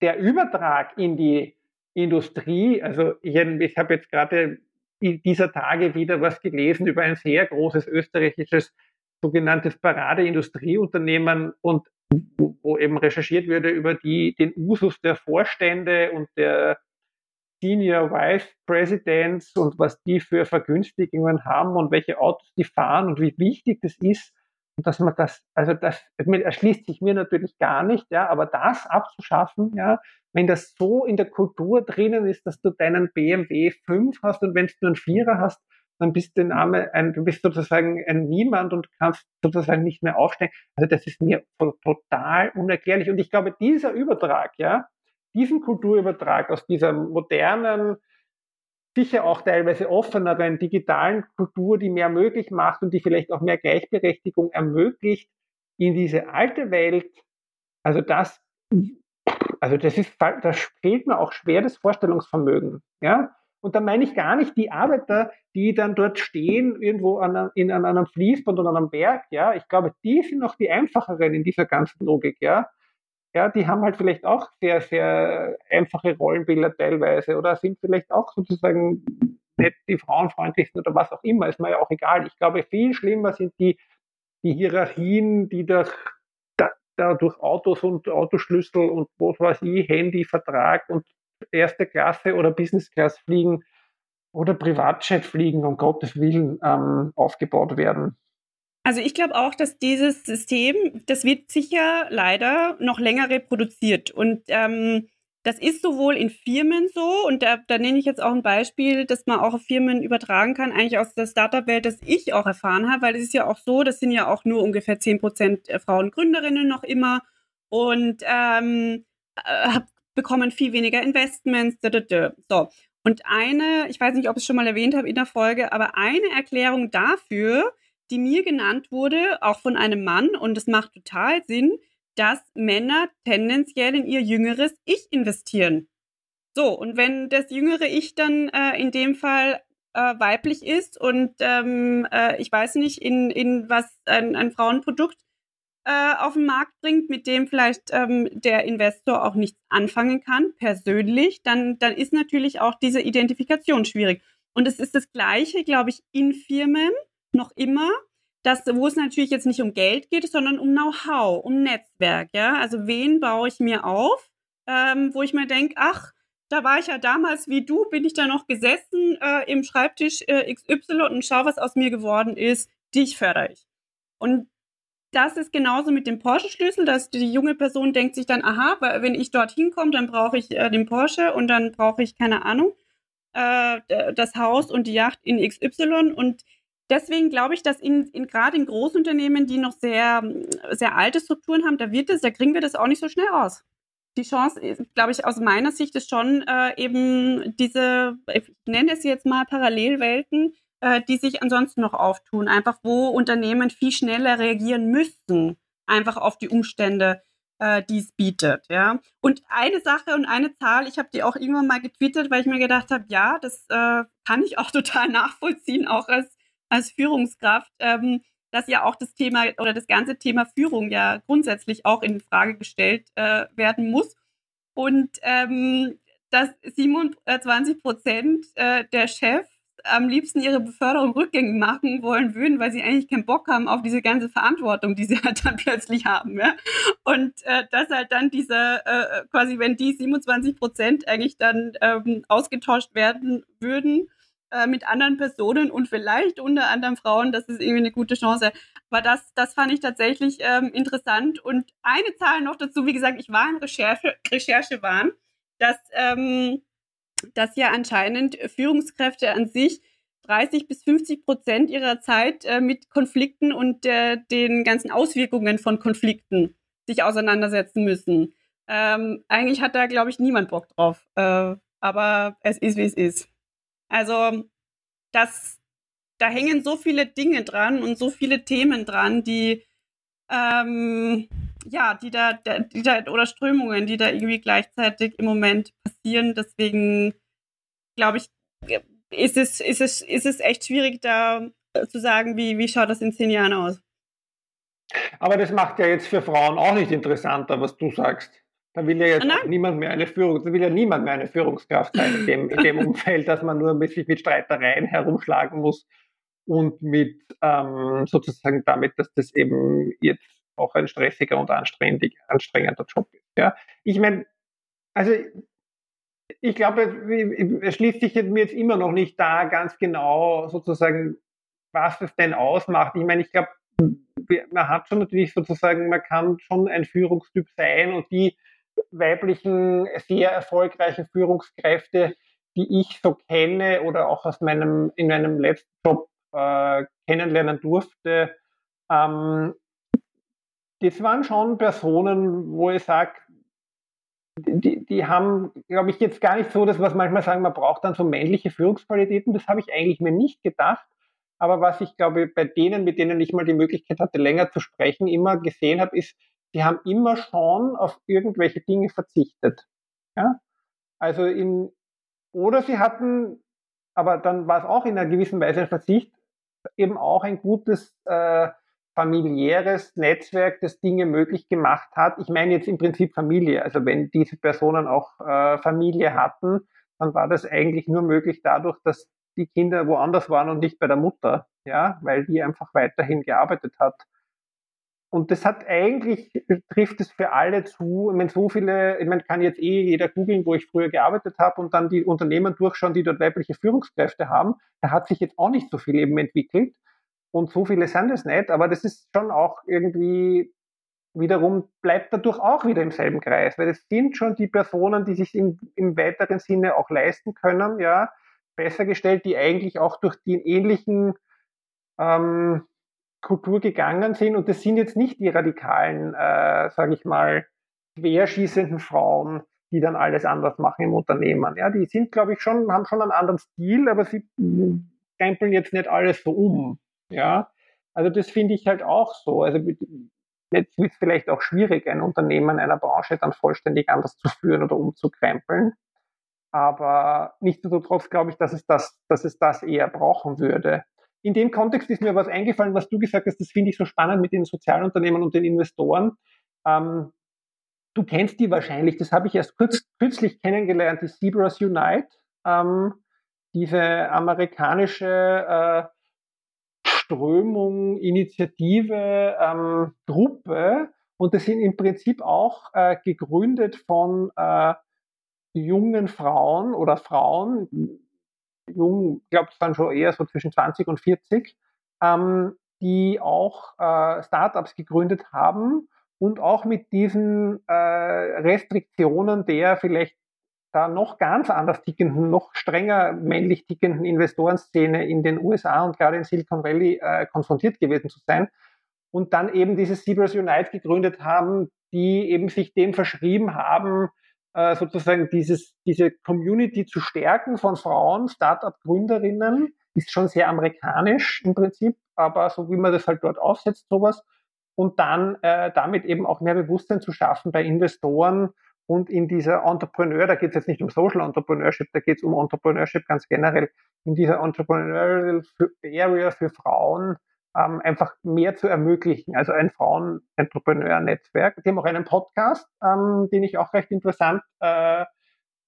der Übertrag in die Industrie, also ich, ich habe jetzt gerade dieser Tage wieder was gelesen über ein sehr großes österreichisches sogenanntes Paradeindustrieunternehmen und wo, eben recherchiert würde über die, den Usus der Vorstände und der Senior Vice Presidents und was die für Vergünstigungen haben und welche Autos die fahren und wie wichtig das ist. Und dass man das, also das erschließt sich mir natürlich gar nicht, ja, aber das abzuschaffen, ja, wenn das so in der Kultur drinnen ist, dass du deinen BMW 5 hast und wenn du einen Vierer hast, dann bist du, Name ein, du bist sozusagen ein Niemand und kannst sozusagen nicht mehr aufsteigen. Also das ist mir total unerklärlich. Und ich glaube, dieser Übertrag, ja, diesen Kulturübertrag aus dieser modernen, sicher auch teilweise offeneren digitalen Kultur, die mehr möglich macht und die vielleicht auch mehr Gleichberechtigung ermöglicht, in diese alte Welt, also das, also das ist, da fehlt mir auch schwer das Vorstellungsvermögen, ja. Und da meine ich gar nicht die Arbeiter, die dann dort stehen, irgendwo an, in, an einem Fließband oder an einem Berg, ja. Ich glaube, die sind noch die einfacheren in dieser ganzen Logik, ja ja, die haben halt vielleicht auch sehr, sehr einfache Rollenbilder teilweise oder sind vielleicht auch sozusagen nicht die frauenfreundlichsten oder was auch immer, ist mir ja auch egal. Ich glaube, viel schlimmer sind die, die Hierarchien, die durch, da, durch Autos und Autoschlüssel und was weiß ich, Handy, Vertrag und erste Klasse oder Business Class fliegen oder Privatjet fliegen, um Gottes Willen, ähm, aufgebaut werden. Also ich glaube auch, dass dieses System, das wird sicher leider noch länger reproduziert. Und ähm, das ist sowohl in Firmen so, und da, da nenne ich jetzt auch ein Beispiel, das man auch auf Firmen übertragen kann, eigentlich aus der Startup-Welt, das ich auch erfahren habe, weil es ist ja auch so, das sind ja auch nur ungefähr 10 Prozent Frauen Gründerinnen noch immer und ähm, äh, bekommen viel weniger Investments. So. Und eine, ich weiß nicht, ob ich es schon mal erwähnt habe in der Folge, aber eine Erklärung dafür, die mir genannt wurde, auch von einem Mann, und es macht total Sinn, dass Männer tendenziell in ihr jüngeres Ich investieren. So, und wenn das jüngere Ich dann äh, in dem Fall äh, weiblich ist und ähm, äh, ich weiß nicht, in, in was ein, ein Frauenprodukt äh, auf den Markt bringt, mit dem vielleicht ähm, der Investor auch nichts anfangen kann, persönlich, dann, dann ist natürlich auch diese Identifikation schwierig. Und es ist das Gleiche, glaube ich, in Firmen noch immer, dass, wo es natürlich jetzt nicht um Geld geht, sondern um Know-how, um Netzwerk. Ja? Also wen baue ich mir auf, ähm, wo ich mir denke, ach, da war ich ja damals wie du, bin ich da noch gesessen äh, im Schreibtisch äh, XY und schau, was aus mir geworden ist. Dich fördere ich. Und das ist genauso mit dem Porsche-Schlüssel, dass die junge Person denkt sich dann, aha, wenn ich dorthin komme, dann brauche ich äh, den Porsche und dann brauche ich, keine Ahnung, äh, das Haus und die Yacht in XY und deswegen glaube ich, dass in, in gerade in Großunternehmen, die noch sehr, sehr alte Strukturen haben, da wird es, da kriegen wir das auch nicht so schnell raus. Die Chance, glaube ich, aus meiner Sicht ist schon äh, eben diese, ich nenne es jetzt mal Parallelwelten, äh, die sich ansonsten noch auftun, einfach wo Unternehmen viel schneller reagieren müssen, einfach auf die Umstände, äh, die es bietet. Ja. Und eine Sache und eine Zahl, ich habe die auch irgendwann mal getwittert, weil ich mir gedacht habe, ja, das äh, kann ich auch total nachvollziehen, auch als als Führungskraft, ähm, dass ja auch das Thema oder das ganze Thema Führung ja grundsätzlich auch in Frage gestellt äh, werden muss. Und ähm, dass 27 Prozent äh, der Chefs am liebsten ihre Beförderung rückgängig machen wollen würden, weil sie eigentlich keinen Bock haben auf diese ganze Verantwortung, die sie halt dann plötzlich haben. Ja? Und äh, dass halt dann diese, äh, quasi wenn die 27 Prozent eigentlich dann ähm, ausgetauscht werden würden, äh, mit anderen Personen und vielleicht unter anderem Frauen, das ist irgendwie eine gute Chance. Aber das, das fand ich tatsächlich ähm, interessant. Und eine Zahl noch dazu, wie gesagt, ich war in Recherche, Recherche waren, dass, ähm, dass ja anscheinend Führungskräfte an sich 30 bis 50 Prozent ihrer Zeit äh, mit Konflikten und äh, den ganzen Auswirkungen von Konflikten sich auseinandersetzen müssen. Ähm, eigentlich hat da, glaube ich, niemand Bock drauf. Äh, aber es ist, wie es ist. Also, das, da hängen so viele Dinge dran und so viele Themen dran, die, ähm, ja, die da, die da, oder Strömungen, die da irgendwie gleichzeitig im Moment passieren. Deswegen glaube ich, ist es, ist, es, ist es echt schwierig, da zu sagen, wie, wie schaut das in zehn Jahren aus. Aber das macht ja jetzt für Frauen auch nicht interessanter, was du sagst. Da will ja jetzt ah, niemand mehr eine Führung, da will ja niemand mehr eine Führungskraft sein in dem, in dem Umfeld, dass man nur mit, mit Streitereien herumschlagen muss und mit ähm, sozusagen damit, dass das eben jetzt auch ein stressiger und anstrengender Job ist. Ja, ich meine, also ich glaube, es schließt sich mir jetzt immer noch nicht da ganz genau sozusagen, was es denn ausmacht. Ich meine, ich glaube, man hat schon natürlich sozusagen, man kann schon ein Führungstyp sein und die weiblichen, sehr erfolgreichen Führungskräfte, die ich so kenne oder auch aus meinem, in meinem letzten Job äh, kennenlernen durfte, ähm, das waren schon Personen, wo ich sage, die, die haben, glaube ich, jetzt gar nicht so, dass was manchmal sagen, man braucht dann so männliche Führungsqualitäten. Das habe ich eigentlich mir nicht gedacht. Aber was ich glaube, bei denen, mit denen ich mal die Möglichkeit hatte, länger zu sprechen, immer gesehen habe, ist, die haben immer schon auf irgendwelche Dinge verzichtet. Ja? Also in, oder sie hatten, aber dann war es auch in einer gewissen Weise ein Verzicht, eben auch ein gutes äh, familiäres Netzwerk, das Dinge möglich gemacht hat. Ich meine jetzt im Prinzip Familie. Also wenn diese Personen auch äh, Familie hatten, dann war das eigentlich nur möglich dadurch, dass die Kinder woanders waren und nicht bei der Mutter, ja, weil die einfach weiterhin gearbeitet hat. Und das hat eigentlich, trifft es für alle zu. Ich meine, so viele, ich meine, kann jetzt eh jeder googeln, wo ich früher gearbeitet habe und dann die Unternehmen durchschauen, die dort weibliche Führungskräfte haben. Da hat sich jetzt auch nicht so viel eben entwickelt. Und so viele sind es nicht, aber das ist schon auch irgendwie wiederum bleibt dadurch auch wieder im selben Kreis, weil es sind schon die Personen, die sich im, im weiteren Sinne auch leisten können, ja, besser gestellt, die eigentlich auch durch den ähnlichen ähm, Kultur gegangen sind. Und das sind jetzt nicht die radikalen, äh, sage ich mal, querschießenden Frauen, die dann alles anders machen im Unternehmen. Ja, die sind, glaube ich, schon, haben schon einen anderen Stil, aber sie krempeln jetzt nicht alles so um. Ja, also das finde ich halt auch so. Also jetzt wird es vielleicht auch schwierig, ein Unternehmen einer Branche dann vollständig anders zu führen oder umzukrempeln. Aber nichtsdestotrotz glaube ich, dass es das, dass es das eher brauchen würde. In dem Kontext ist mir was eingefallen, was du gesagt hast, das finde ich so spannend mit den Sozialunternehmen und den Investoren. Ähm, du kennst die wahrscheinlich, das habe ich erst kurz, kürzlich kennengelernt, die Zebras Unite, ähm, diese amerikanische äh, Strömung, Initiative, ähm, Gruppe. Und das sind im Prinzip auch äh, gegründet von äh, jungen Frauen oder Frauen, jung, ich glaube, es waren schon eher so zwischen 20 und 40, ähm, die auch äh, Startups gegründet haben und auch mit diesen äh, Restriktionen der vielleicht da noch ganz anders tickenden, noch strenger männlich tickenden Investorenszene in den USA und gerade in Silicon Valley äh, konfrontiert gewesen zu sein. Und dann eben dieses Zebras Unite gegründet haben, die eben sich dem verschrieben haben, äh, sozusagen dieses, diese Community zu stärken von Frauen, Startup-Gründerinnen, ist schon sehr amerikanisch im Prinzip, aber so wie man das halt dort aufsetzt, sowas. Und dann äh, damit eben auch mehr Bewusstsein zu schaffen bei Investoren und in dieser Entrepreneur, da geht es jetzt nicht um Social Entrepreneurship, da geht es um Entrepreneurship ganz generell, in dieser Entrepreneurial Area für Frauen ähm, einfach mehr zu ermöglichen. Also ein Frauen-Entrepreneur-Netzwerk. Die haben auch einen Podcast, ähm, den ich auch recht interessant äh,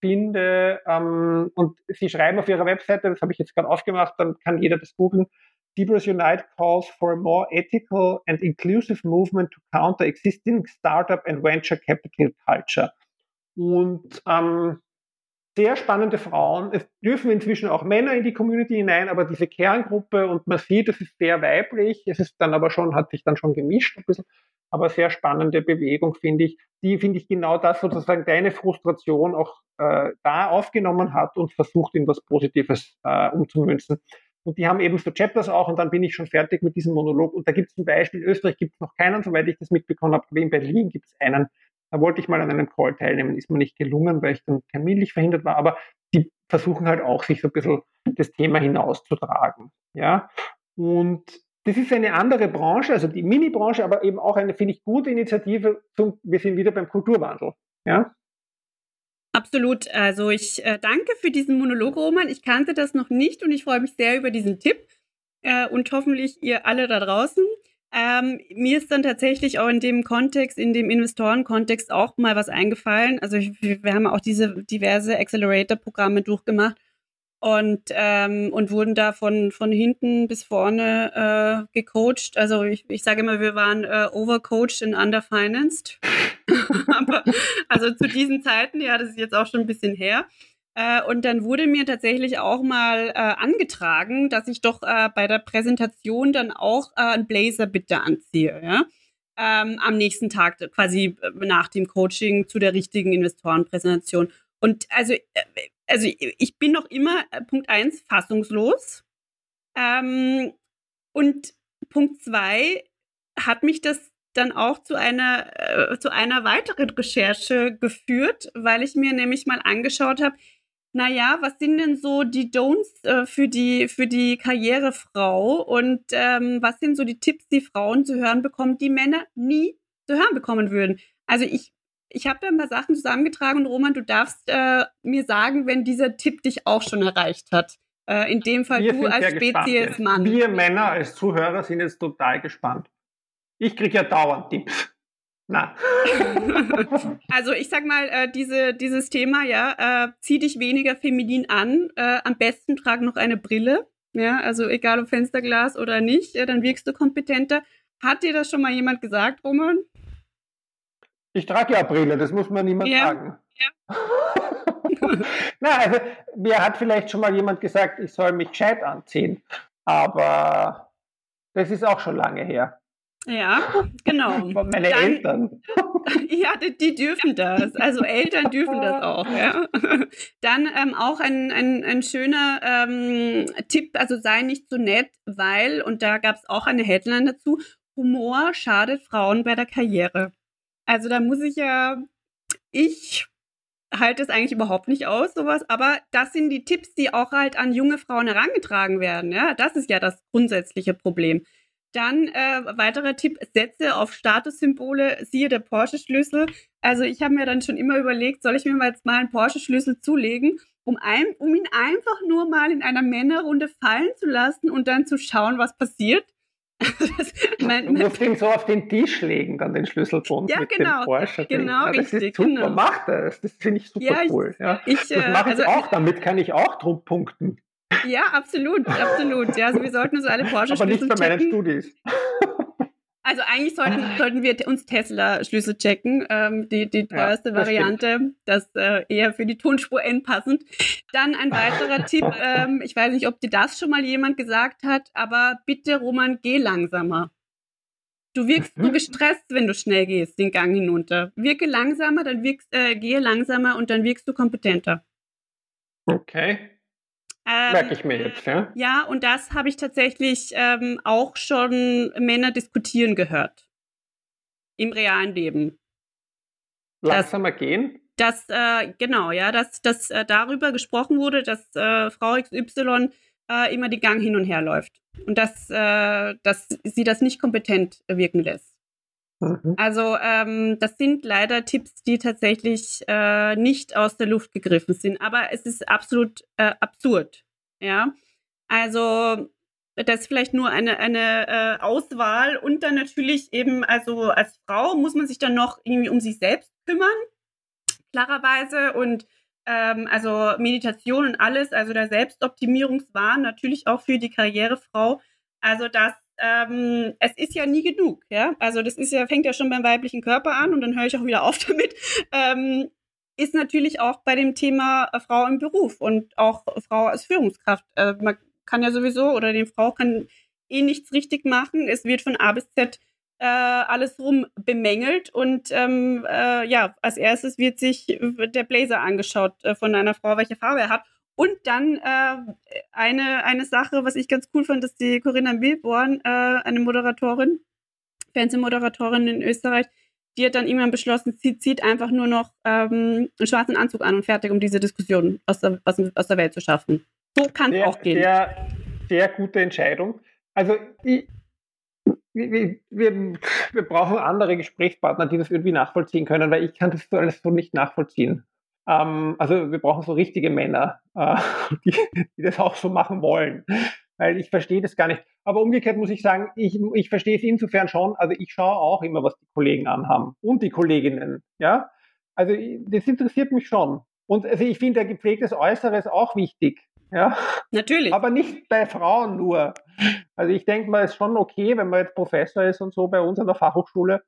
finde. Ähm, und sie schreiben auf ihrer Webseite, das habe ich jetzt gerade aufgemacht, dann kann jeder das googeln. Zebras Unite calls for a more ethical and inclusive movement to counter existing startup and venture capital culture. Und ähm, sehr spannende Frauen. Es dürfen inzwischen auch Männer in die Community hinein, aber diese Kerngruppe und man sieht, es ist sehr weiblich. Es ist dann aber schon, hat sich dann schon gemischt ein bisschen. Aber sehr spannende Bewegung, finde ich. Die, finde ich, genau das sozusagen deine Frustration auch äh, da aufgenommen hat und versucht, in was Positives äh, umzumünzen. Und die haben eben so Chapters auch und dann bin ich schon fertig mit diesem Monolog. Und da gibt es zum Beispiel, in Österreich gibt es noch keinen, soweit ich das mitbekommen habe, aber in Berlin gibt es einen, da wollte ich mal an einem Call teilnehmen, ist mir nicht gelungen, weil ich dann terminlich verhindert war, aber die versuchen halt auch, sich so ein bisschen das Thema hinauszutragen. Ja, und das ist eine andere Branche, also die Mini-Branche, aber eben auch eine, finde ich, gute Initiative zum, wir sind wieder beim Kulturwandel. Ja. Absolut. Also ich äh, danke für diesen Monolog, Roman. Ich kannte das noch nicht und ich freue mich sehr über diesen Tipp äh, und hoffentlich ihr alle da draußen. Ähm, mir ist dann tatsächlich auch in dem Kontext, in dem Investorenkontext auch mal was eingefallen. Also ich, wir haben auch diese diverse Accelerator-Programme durchgemacht. und, ähm, und wurden da von, von hinten bis vorne äh, gecoacht. Also ich, ich sage immer, wir waren äh, overcoached und underfinanced. Aber also zu diesen Zeiten, ja, das ist jetzt auch schon ein bisschen her. Äh, und dann wurde mir tatsächlich auch mal äh, angetragen, dass ich doch äh, bei der Präsentation dann auch äh, einen Blazer bitte anziehe, ja. Ähm, am nächsten Tag, quasi äh, nach dem Coaching zu der richtigen Investorenpräsentation. Und also also ich bin noch immer, Punkt eins, fassungslos. Ähm, und Punkt zwei hat mich das dann auch zu einer, äh, zu einer weiteren Recherche geführt, weil ich mir nämlich mal angeschaut habe, naja, was sind denn so die Don'ts äh, für, die, für die Karrierefrau und ähm, was sind so die Tipps, die Frauen zu hören bekommen, die Männer nie zu hören bekommen würden? Also ich ich habe da ein paar Sachen zusammengetragen und Roman, du darfst äh, mir sagen, wenn dieser Tipp dich auch schon erreicht hat. Äh, in dem Fall Wir du als Spezies Mann. Wir Männer als Zuhörer sind jetzt total gespannt. Ich kriege ja dauernd Tipps. Na. also ich sag mal, äh, diese, dieses Thema, ja, äh, zieh dich weniger feminin an. Äh, am besten trag noch eine Brille. Ja, also egal ob Fensterglas oder nicht, äh, dann wirkst du kompetenter. Hat dir das schon mal jemand gesagt, Roman? Ich trage ja Brille, das muss man niemand ja. sagen. Ja. Na, also mir hat vielleicht schon mal jemand gesagt, ich soll mich gescheit anziehen, aber das ist auch schon lange her. Ja, genau. Von meinen Dann, Eltern. Ja, die, die, dürfen das. Also Eltern dürfen das auch. Ja. Dann ähm, auch ein, ein, ein schöner ähm, Tipp, also sei nicht so nett, weil, und da gab es auch eine Headline dazu, Humor schadet Frauen bei der Karriere. Also da muss ich ja, ich halte es eigentlich überhaupt nicht aus, sowas, aber das sind die Tipps, die auch halt an junge Frauen herangetragen werden. Ja, das ist ja das grundsätzliche Problem. Dann äh, weiterer Tipp, Sätze auf Statussymbole, siehe der Porsche-Schlüssel. Also ich habe mir dann schon immer überlegt, soll ich mir mal jetzt mal einen Porsche-Schlüssel zulegen, um, ein, um ihn einfach nur mal in einer Männerrunde fallen zu lassen und dann zu schauen, was passiert. mein, du musst ihn so auf den Tisch legen, dann den Schlüsselbund ja, mit genau, dem Porsche. Genau, ja, das richtig, ist super, genau. mach das. Das finde ich super ja, cool. Ja. Ich, das äh, mache ich also, auch, damit kann ich auch drum punkten. Ja, absolut, absolut. Ja, also wir sollten uns alle Porsche Aber nicht bei meinen Studis. Also eigentlich sollten, sollten wir uns Tesla-Schlüssel checken, ähm, die, die teuerste ja, das Variante, stimmt. das äh, eher für die Tonspur passend. Dann ein weiterer Tipp, ähm, ich weiß nicht, ob dir das schon mal jemand gesagt hat, aber bitte Roman, geh langsamer. Du wirkst so mhm. gestresst, wenn du schnell gehst, den Gang hinunter. Wirke langsamer, dann wirkst, äh, gehe langsamer und dann wirkst du kompetenter. Okay. Ähm, Merke ich mir jetzt, ja? Ja, und das habe ich tatsächlich ähm, auch schon Männer diskutieren gehört. Im realen Leben. Langsamer das, gehen? Dass, äh, genau, ja, dass, dass äh, darüber gesprochen wurde, dass äh, Frau XY äh, immer die Gang hin und her läuft. Und dass, äh, dass sie das nicht kompetent wirken lässt. Mhm. Also ähm, das sind leider Tipps, die tatsächlich äh, nicht aus der Luft gegriffen sind. Aber es ist absolut äh, absurd. Ja, also das ist vielleicht nur eine, eine äh, Auswahl und dann natürlich eben, also als Frau muss man sich dann noch irgendwie um sich selbst kümmern, klarerweise. Und ähm, also Meditation und alles, also der Selbstoptimierungswahn natürlich auch für die Karrierefrau. Also das, ähm, es ist ja nie genug, ja. Also das ist ja, fängt ja schon beim weiblichen Körper an und dann höre ich auch wieder auf damit. Ähm, ist natürlich auch bei dem Thema äh, Frau im Beruf und auch Frau als Führungskraft. Äh, man kann ja sowieso oder die Frau kann eh nichts richtig machen. Es wird von A bis Z äh, alles rum bemängelt und ähm, äh, ja, als erstes wird sich der Blazer angeschaut äh, von einer Frau, welche Farbe er hat. Und dann äh, eine, eine Sache, was ich ganz cool fand, dass die Corinna Milborn, äh, eine Moderatorin, Fernsehmoderatorin in Österreich, die hat dann irgendwann beschlossen, sie zieht einfach nur noch ähm, einen schwarzen Anzug an und fertig, um diese Diskussion aus der, aus, aus der Welt zu schaffen. So kann es auch gehen. Sehr, sehr gute Entscheidung. Also ich, wir, wir, wir, brauchen andere Gesprächspartner, die das irgendwie nachvollziehen können, weil ich kann das alles so nicht nachvollziehen. Ähm, also wir brauchen so richtige Männer, äh, die, die, das auch so machen wollen, weil ich verstehe das gar nicht. Aber umgekehrt muss ich sagen, ich, ich verstehe es insofern schon. Also ich schaue auch immer, was die Kollegen anhaben und die Kolleginnen. Ja, also das interessiert mich schon. Und also ich finde, ein gepflegtes Äußeres auch wichtig. Ja? Natürlich. Aber nicht bei Frauen nur. Also ich denke mal, es ist schon okay, wenn man jetzt Professor ist und so bei uns an der Fachhochschule,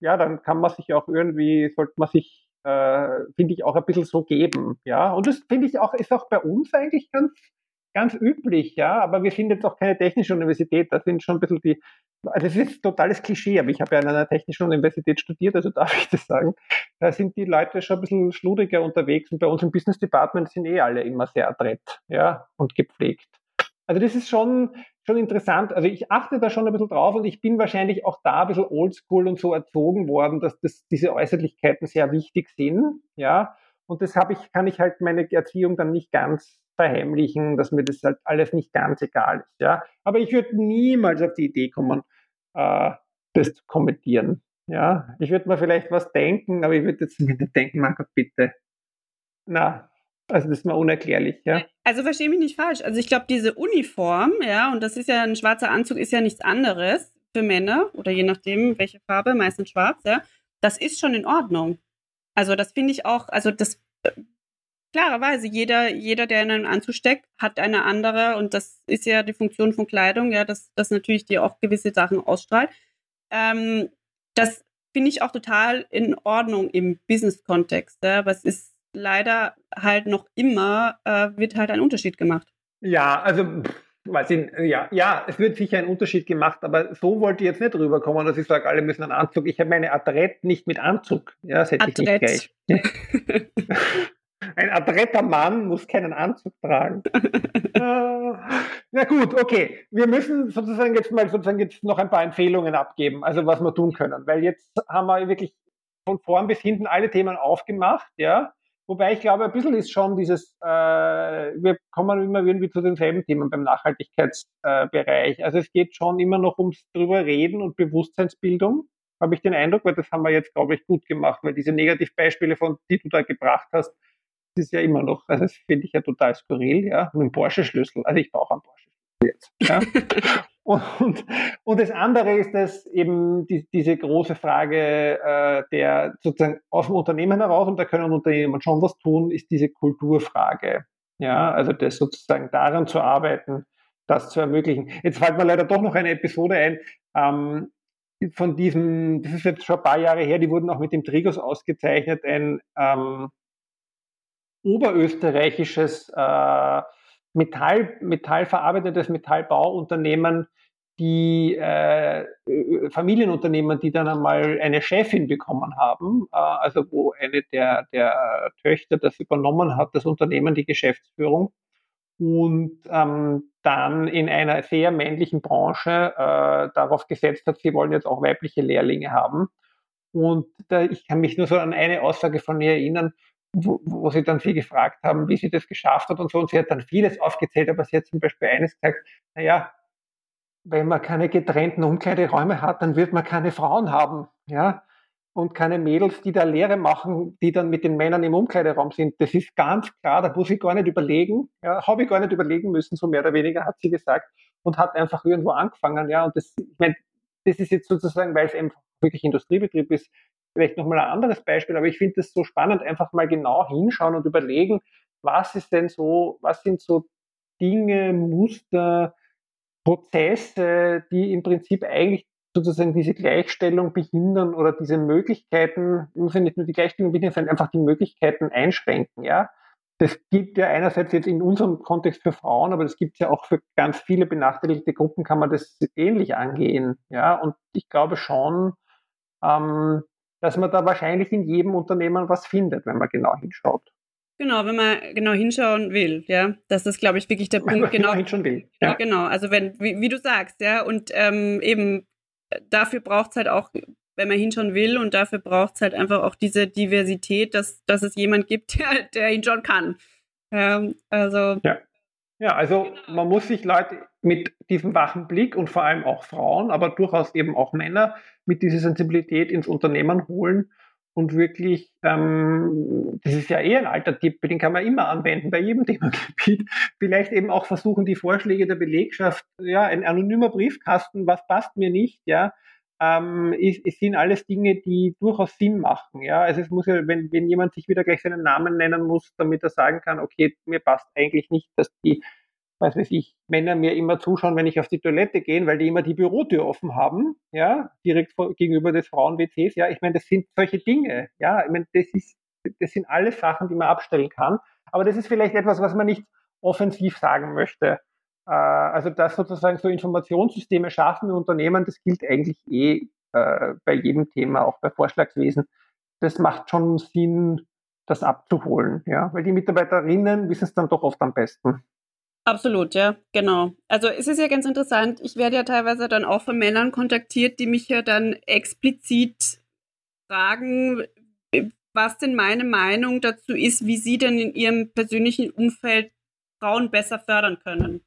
ja, dann kann man sich auch irgendwie, sollte man sich, äh, finde ich, auch ein bisschen so geben. Ja, und das finde ich auch, ist auch bei uns eigentlich ganz ganz üblich, ja, aber wir sind jetzt auch keine technische Universität, da sind schon ein bisschen die, also das ist totales Klischee, aber ich habe ja an einer technischen Universität studiert, also darf ich das sagen, da sind die Leute schon ein bisschen schludriger unterwegs und bei uns im Business Department sind eh alle immer sehr adrett, ja, und gepflegt. Also das ist schon, schon interessant. Also ich achte da schon ein bisschen drauf und ich bin wahrscheinlich auch da ein bisschen oldschool und so erzogen worden, dass das, diese Äußerlichkeiten sehr wichtig sind, ja. Und das habe ich, kann ich halt meine Erziehung dann nicht ganz verheimlichen, dass mir das halt alles nicht ganz egal ist. Ja? Aber ich würde niemals auf die Idee kommen, äh, das zu kommentieren. Ja? Ich würde mir vielleicht was denken, aber ich würde jetzt nicht denken, Marco, bitte. Na, also das ist mir unerklärlich, ja. Also verstehe mich nicht falsch. Also ich glaube, diese Uniform, ja, und das ist ja ein schwarzer Anzug, ist ja nichts anderes für Männer oder je nachdem, welche Farbe, meistens schwarz, ja. Das ist schon in Ordnung. Also das finde ich auch, also das klarerweise, jeder, jeder, der in einen Anzug steckt, hat eine andere und das ist ja die Funktion von Kleidung, ja, dass, dass natürlich die auch gewisse Sachen ausstrahlt. Ähm, das finde ich auch total in Ordnung im Business-Kontext, ja, aber es ist leider halt noch immer, äh, wird halt ein Unterschied gemacht. Ja, also weiß ich, ja, ja, es wird sicher ein Unterschied gemacht, aber so wollte ich jetzt nicht rüberkommen, dass ich sage, alle müssen einen Anzug. Ich habe meine Adrett nicht mit Anzug. Ja, das hätte Adrett. ich nicht gleich. Ein adretter Mann muss keinen Anzug tragen. äh, na gut, okay. Wir müssen sozusagen jetzt mal sozusagen jetzt noch ein paar Empfehlungen abgeben, also was wir tun können, weil jetzt haben wir wirklich von vorn bis hinten alle Themen aufgemacht, ja. Wobei ich glaube, ein bisschen ist schon dieses, äh, wir kommen immer irgendwie zu denselben Themen beim Nachhaltigkeitsbereich. Äh, also es geht schon immer noch ums drüber reden und Bewusstseinsbildung, habe ich den Eindruck, weil das haben wir jetzt, glaube ich, gut gemacht, weil diese Negativbeispiele, von die du da gebracht hast, ist ja immer noch, also das finde ich ja total skurril, ja, mit dem Porsche-Schlüssel. Also ich brauche einen Porsche-Schlüssel jetzt. Ja. und, und das andere ist, dass eben die, diese große Frage äh, der sozusagen aus dem Unternehmen heraus, und da können Unternehmen schon was tun, ist diese Kulturfrage. Ja, also das sozusagen daran zu arbeiten, das zu ermöglichen. Jetzt fällt mir leider doch noch eine Episode ein, ähm, von diesem, das ist jetzt schon ein paar Jahre her, die wurden auch mit dem Trigos ausgezeichnet, ein ähm, oberösterreichisches äh, Metall, metallverarbeitetes Metallbauunternehmen, die äh, Familienunternehmen, die dann einmal eine Chefin bekommen haben, äh, also wo eine der, der Töchter das übernommen hat, das Unternehmen, die Geschäftsführung, und ähm, dann in einer sehr männlichen Branche äh, darauf gesetzt hat, sie wollen jetzt auch weibliche Lehrlinge haben. Und da, ich kann mich nur so an eine Aussage von ihr erinnern, wo, wo sie dann sie gefragt haben, wie sie das geschafft hat und so. Und sie hat dann vieles aufgezählt, aber sie hat zum Beispiel eines gesagt, naja, wenn man keine getrennten Umkleideräume hat, dann wird man keine Frauen haben, ja, und keine Mädels, die da Lehre machen, die dann mit den Männern im Umkleideraum sind. Das ist ganz klar, da muss ich gar nicht überlegen, ja, habe ich gar nicht überlegen müssen, so mehr oder weniger, hat sie gesagt, und hat einfach irgendwo angefangen, ja, und das, ich meine, das ist jetzt sozusagen, weil es einfach wirklich Industriebetrieb ist, vielleicht nochmal ein anderes Beispiel, aber ich finde es so spannend, einfach mal genau hinschauen und überlegen, was ist denn so, was sind so Dinge, Muster, Prozesse, die im Prinzip eigentlich sozusagen diese Gleichstellung behindern oder diese Möglichkeiten, muss ja nicht nur die Gleichstellung behindern, sondern einfach die Möglichkeiten einschränken, ja. Das gibt ja einerseits jetzt in unserem Kontext für Frauen, aber das gibt es ja auch für ganz viele benachteiligte Gruppen, kann man das ähnlich angehen, ja. Und ich glaube schon, ähm, dass man da wahrscheinlich in jedem Unternehmen was findet, wenn man genau hinschaut. Genau, wenn man genau hinschauen will, ja. Das ist, glaube ich, wirklich der Punkt. Genau, genau hinschauen will. Ja. Genau, also wenn, wie, wie, du sagst, ja, und ähm, eben dafür braucht es halt auch, wenn man hinschauen will, und dafür braucht es halt einfach auch diese Diversität, dass, dass es jemand gibt, der, der hinschauen kann. Ähm, also. Ja. Ja, also man muss sich Leute mit diesem wachen Blick und vor allem auch Frauen, aber durchaus eben auch Männer mit dieser Sensibilität ins Unternehmen holen und wirklich, ähm, das ist ja eh ein alter Tipp, den kann man immer anwenden bei jedem Themengebiet, vielleicht eben auch versuchen, die Vorschläge der Belegschaft, ja, ein anonymer Briefkasten, was passt mir nicht, ja, ähm, ist, es sind alles Dinge, die durchaus Sinn machen. Ja, also es muss ja, wenn, wenn jemand sich wieder gleich seinen Namen nennen muss, damit er sagen kann, okay, mir passt eigentlich nicht, dass die, was weiß ich, Männer mir immer zuschauen, wenn ich auf die Toilette gehe, weil die immer die Bürotür offen haben, ja, direkt vor, gegenüber des Frauen-WCs. Ja, ich meine, das sind solche Dinge. Ja, ich meine, das ist, das sind alles Sachen, die man abstellen kann. Aber das ist vielleicht etwas, was man nicht offensiv sagen möchte. Äh, also dass sozusagen so Informationssysteme schaffen in Unternehmen, das gilt eigentlich eh äh, bei jedem Thema, auch bei Vorschlagswesen. Das macht schon Sinn, das abzuholen, ja, weil die Mitarbeiterinnen wissen es dann doch oft am besten. Absolut, ja, genau. Also es ist ja ganz interessant, ich werde ja teilweise dann auch von Männern kontaktiert, die mich ja dann explizit fragen, was denn meine Meinung dazu ist, wie sie denn in ihrem persönlichen Umfeld Frauen besser fördern können.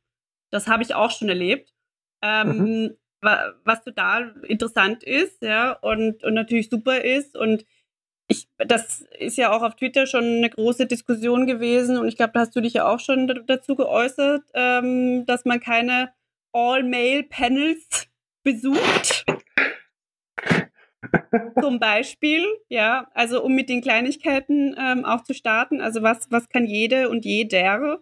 Das habe ich auch schon erlebt. Ähm, mhm. Was total interessant ist, ja, und, und natürlich super ist. Und ich, das ist ja auch auf Twitter schon eine große Diskussion gewesen und ich glaube, da hast du dich ja auch schon dazu geäußert, ähm, dass man keine All-Male-Panels besucht. Zum Beispiel, ja, also um mit den Kleinigkeiten ähm, auch zu starten. Also was, was kann jede und jeder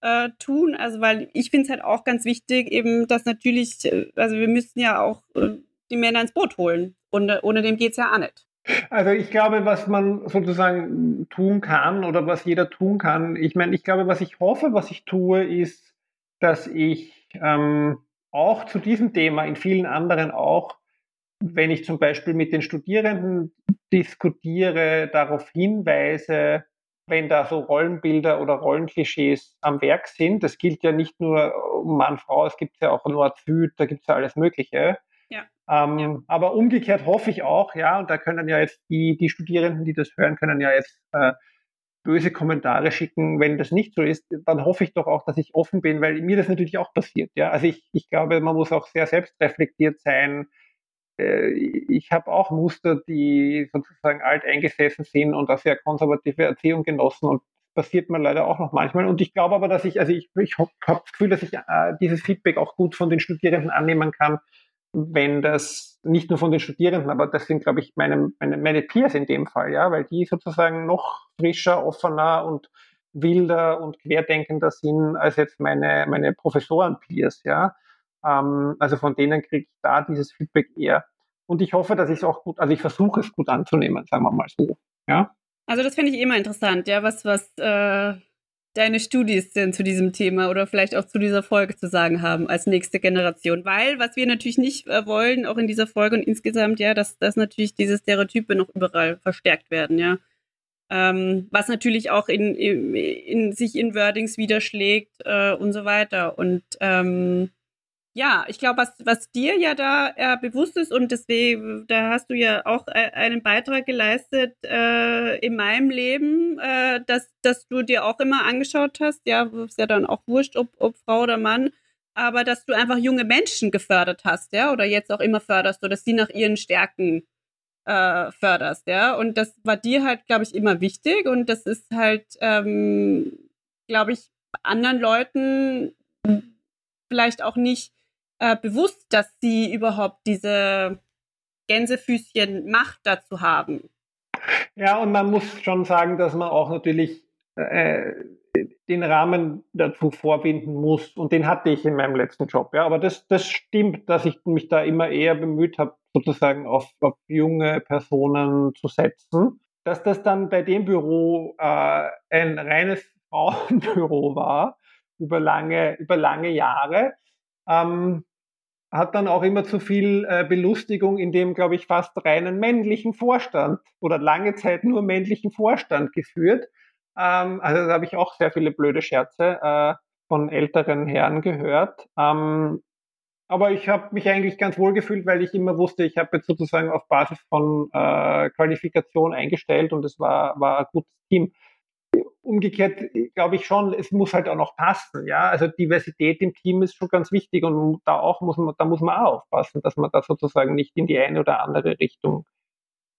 äh, tun. Also, weil ich finde es halt auch ganz wichtig, eben, dass natürlich, äh, also wir müssen ja auch äh, die Männer ins Boot holen. Und äh, ohne dem geht es ja auch nicht. Also ich glaube, was man sozusagen tun kann oder was jeder tun kann, ich meine, ich glaube, was ich hoffe, was ich tue, ist, dass ich ähm, auch zu diesem Thema, in vielen anderen auch, wenn ich zum Beispiel mit den Studierenden diskutiere, darauf hinweise, wenn da so Rollenbilder oder Rollenklischees am Werk sind. Das gilt ja nicht nur um Mann, Frau, es gibt ja auch Nord-Süd, da gibt es ja alles Mögliche. Ja. Ähm, ja. Aber umgekehrt hoffe ich auch, ja, und da können ja jetzt die, die Studierenden, die das hören, können ja jetzt äh, böse Kommentare schicken, wenn das nicht so ist, dann hoffe ich doch auch, dass ich offen bin, weil mir das natürlich auch passiert. Ja, also ich, ich glaube, man muss auch sehr selbstreflektiert sein, ich habe auch Muster, die sozusagen alt eingesessen sind und eine sehr konservative Erziehung genossen und passiert mir leider auch noch manchmal. Und ich glaube aber, dass ich, also ich, ich habe das Gefühl, dass ich äh, dieses Feedback auch gut von den Studierenden annehmen kann, wenn das nicht nur von den Studierenden, aber das sind, glaube ich, meine, meine, meine Peers in dem Fall, ja, weil die sozusagen noch frischer, offener und wilder und querdenkender sind als jetzt meine, meine Professoren-Peers, ja. Ähm, also von denen kriege ich da dieses Feedback eher. Und ich hoffe, dass ich es auch gut, also ich versuche es gut anzunehmen, sagen wir mal so. Ja. Also das finde ich immer interessant, ja, was, was äh, deine Studis denn zu diesem Thema oder vielleicht auch zu dieser Folge zu sagen haben als nächste Generation. Weil, was wir natürlich nicht äh, wollen, auch in dieser Folge und insgesamt, ja, dass, dass natürlich diese Stereotype noch überall verstärkt werden, ja. Ähm, was natürlich auch in, in, in, sich in Wordings widerschlägt äh, und so weiter. Und ähm, ja, ich glaube, was, was dir ja da äh, bewusst ist und deswegen, da hast du ja auch äh, einen Beitrag geleistet äh, in meinem Leben, äh, dass, dass du dir auch immer angeschaut hast, ja, ist ja dann auch wurscht, ob, ob Frau oder Mann, aber dass du einfach junge Menschen gefördert hast, ja, oder jetzt auch immer förderst, oder dass sie nach ihren Stärken äh, förderst, ja, und das war dir halt, glaube ich, immer wichtig und das ist halt, ähm, glaube ich, anderen Leuten vielleicht auch nicht äh, bewusst, dass sie überhaupt diese Gänsefüßchen Macht dazu haben. Ja, und man muss schon sagen, dass man auch natürlich äh, den Rahmen dazu vorbinden muss. Und den hatte ich in meinem letzten Job. Ja, aber das, das stimmt, dass ich mich da immer eher bemüht habe, sozusagen auf, auf junge Personen zu setzen. Dass das dann bei dem Büro äh, ein reines Frauenbüro war, über lange, über lange Jahre, ähm, hat dann auch immer zu viel äh, Belustigung in dem, glaube ich, fast reinen männlichen Vorstand oder lange Zeit nur männlichen Vorstand geführt. Ähm, also da habe ich auch sehr viele blöde Scherze äh, von älteren Herren gehört. Ähm, aber ich habe mich eigentlich ganz wohl gefühlt, weil ich immer wusste, ich habe jetzt sozusagen auf Basis von äh, Qualifikation eingestellt und es war, war ein gutes Team umgekehrt glaube ich schon, es muss halt auch noch passen. Ja, also Diversität im Team ist schon ganz wichtig und da auch muss man, da muss man auch aufpassen, dass man da sozusagen nicht in die eine oder andere Richtung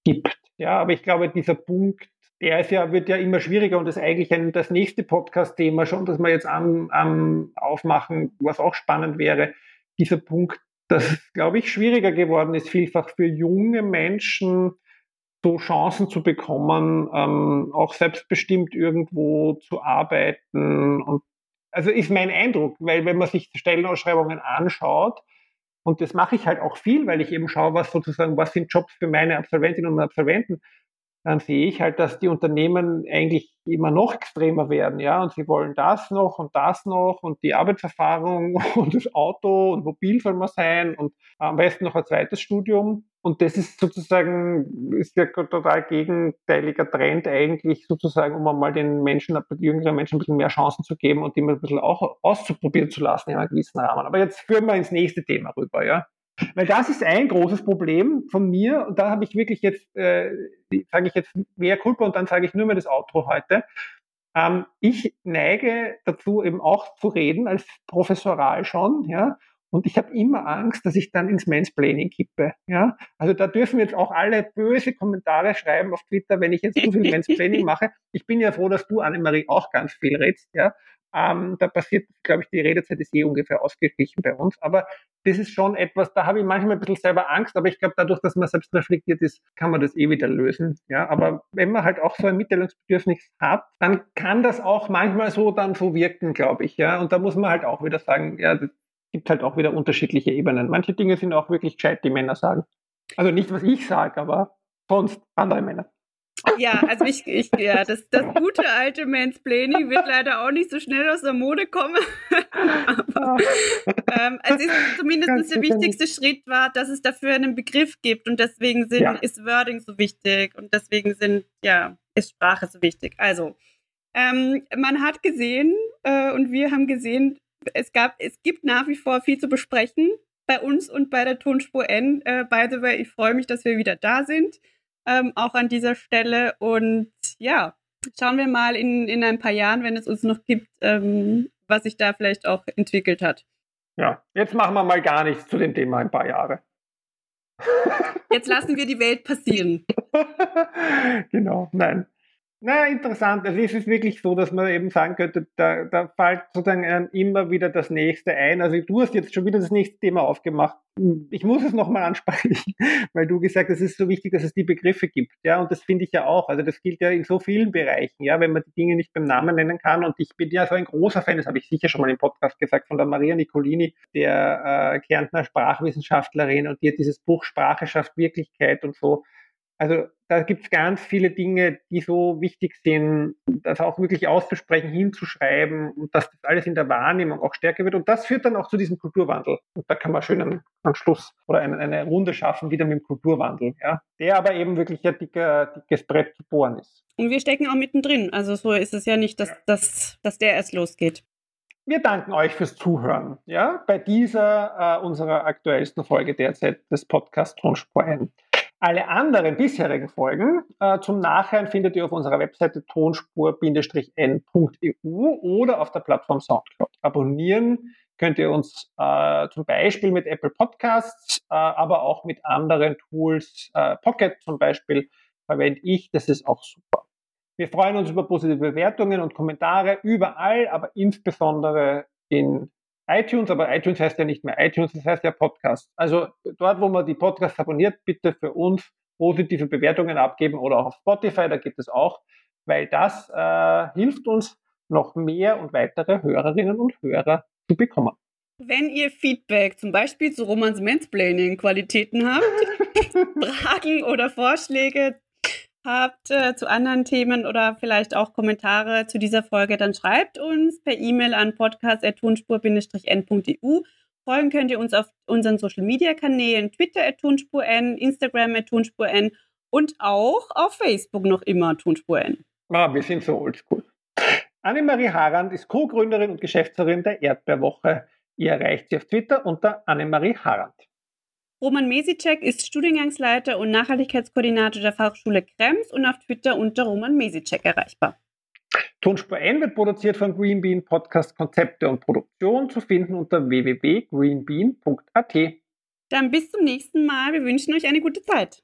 gibt. Ja, aber ich glaube, dieser Punkt, der ist ja, wird ja immer schwieriger und ist eigentlich ein, das nächste Podcast-Thema schon, dass wir jetzt am, am aufmachen, was auch spannend wäre. Dieser Punkt dass glaube ich, schwieriger geworden ist, vielfach für junge Menschen so Chancen zu bekommen, ähm, auch selbstbestimmt irgendwo zu arbeiten. Und also ist mein Eindruck, weil wenn man sich Stellenausschreibungen anschaut, und das mache ich halt auch viel, weil ich eben schaue, was sozusagen, was sind Jobs für meine Absolventinnen und Absolventen, dann sehe ich halt, dass die Unternehmen eigentlich immer noch extremer werden, ja, und sie wollen das noch und das noch und die Arbeitserfahrung und das Auto und mobil soll man sein und am besten noch ein zweites Studium. Und das ist sozusagen, ist ja total gegenteiliger Trend eigentlich sozusagen, um einmal den Menschen, jüngeren Menschen ein bisschen mehr Chancen zu geben und die mal ein bisschen auch auszuprobieren zu lassen in einem gewissen Rahmen. Aber jetzt führen wir ins nächste Thema rüber, ja. Weil das ist ein großes Problem von mir und da habe ich wirklich jetzt, äh, sage ich jetzt mehr Kulpa und dann sage ich nur mehr das Outro heute. Ähm, ich neige dazu eben auch zu reden, als professoral schon, ja, und ich habe immer Angst, dass ich dann ins Mansplaining kippe. Ja? Also da dürfen jetzt auch alle böse Kommentare schreiben auf Twitter, wenn ich jetzt zu viel Mansplaining mache. Ich bin ja froh, dass du, Annemarie, auch ganz viel redst. Ja? Ähm, da passiert, glaube ich, die Redezeit ist eh ungefähr ausgeglichen bei uns. Aber das ist schon etwas, da habe ich manchmal ein bisschen selber Angst, aber ich glaube, dadurch, dass man selbst reflektiert ist, kann man das eh wieder lösen. Ja, aber wenn man halt auch so ein Mitteilungsbedürfnis hat, dann kann das auch manchmal so dann so wirken, glaube ich. Ja, und da muss man halt auch wieder sagen, ja, gibt halt auch wieder unterschiedliche Ebenen. Manche Dinge sind auch wirklich gescheit, die Männer sagen. Also nicht, was ich sage, aber sonst andere Männer. Ja, also ich, ich ja, das, das gute alte Mansplaining wird leider auch nicht so schnell aus der Mode kommen. Aber ähm, also ist zumindest der wichtigste Schritt war, dass es dafür einen Begriff gibt und deswegen sind, ja. ist Wording so wichtig und deswegen sind, ja, ist Sprache so wichtig. Also, ähm, man hat gesehen äh, und wir haben gesehen, es gab, es gibt nach wie vor viel zu besprechen bei uns und bei der Tonspur N. Äh, by the way, ich freue mich, dass wir wieder da sind ähm, auch an dieser Stelle. Und ja, schauen wir mal in, in ein paar Jahren, wenn es uns noch gibt, ähm, was sich da vielleicht auch entwickelt hat. Ja, jetzt machen wir mal gar nichts zu dem Thema ein paar Jahre. Jetzt lassen wir die Welt passieren. genau, nein. Na, interessant. Also es ist wirklich so, dass man eben sagen könnte, da, da fällt sozusagen immer wieder das nächste ein. Also du hast jetzt schon wieder das nächste Thema aufgemacht. Ich muss es nochmal ansprechen, weil du gesagt hast, es ist so wichtig, dass es die Begriffe gibt. Ja, und das finde ich ja auch. Also das gilt ja in so vielen Bereichen, ja, wenn man die Dinge nicht beim Namen nennen kann. Und ich bin ja so ein großer Fan, das habe ich sicher schon mal im Podcast gesagt, von der Maria Nicolini, der äh, Kärntner Sprachwissenschaftlerin, und die hat dieses Buch Sprache schafft Wirklichkeit und so also da gibt es ganz viele Dinge, die so wichtig sind, das auch wirklich auszusprechen, hinzuschreiben und dass das alles in der Wahrnehmung auch stärker wird. Und das führt dann auch zu diesem Kulturwandel. Und da kann man schön einen, einen Schluss oder eine, eine, Runde schaffen, wieder mit dem Kulturwandel, ja, der aber eben wirklich ein dicker, dickes Brett geboren ist. Und wir stecken auch mittendrin. Also so ist es ja nicht, dass, dass, dass der erst losgeht. Wir danken euch fürs Zuhören, ja, bei dieser äh, unserer aktuellsten Folge derzeit des Podcasts Tonspur ein. Alle anderen bisherigen Folgen äh, zum Nachhören findet ihr auf unserer Webseite tonspur-n.eu oder auf der Plattform Soundcloud. Abonnieren könnt ihr uns äh, zum Beispiel mit Apple Podcasts, äh, aber auch mit anderen Tools. Äh, Pocket zum Beispiel verwende ich, das ist auch super. Wir freuen uns über positive Bewertungen und Kommentare überall, aber insbesondere in iTunes, aber iTunes heißt ja nicht mehr iTunes, das heißt ja Podcast. Also dort, wo man die Podcasts abonniert, bitte für uns positive Bewertungen abgeben oder auch auf Spotify, da geht es auch, weil das äh, hilft uns, noch mehr und weitere Hörerinnen und Hörer zu bekommen. Wenn ihr Feedback zum Beispiel zu Romans Mansplaining Qualitäten habt, Fragen oder Vorschläge habt äh, zu anderen Themen oder vielleicht auch Kommentare zu dieser Folge, dann schreibt uns per E-Mail an podcast.tonspur-n.eu. Folgen könnt ihr uns auf unseren Social Media Kanälen Twitter at tonspur-n, Instagram at tonspur-n und auch auf Facebook noch immer tonspur-n. Ah, wir sind so oldschool. Annemarie Harand ist Co-Gründerin und Geschäftsführerin der Erdbeerwoche. Ihr erreicht sie auf Twitter unter Annemarie Harand. Roman Mesicek ist Studiengangsleiter und Nachhaltigkeitskoordinator der Fachschule Krems und auf Twitter unter Roman Mesicek erreichbar. Tonspur N wird produziert von Greenbean Podcast Konzepte und Produktion zu finden unter www.greenbean.at. Dann bis zum nächsten Mal. Wir wünschen euch eine gute Zeit.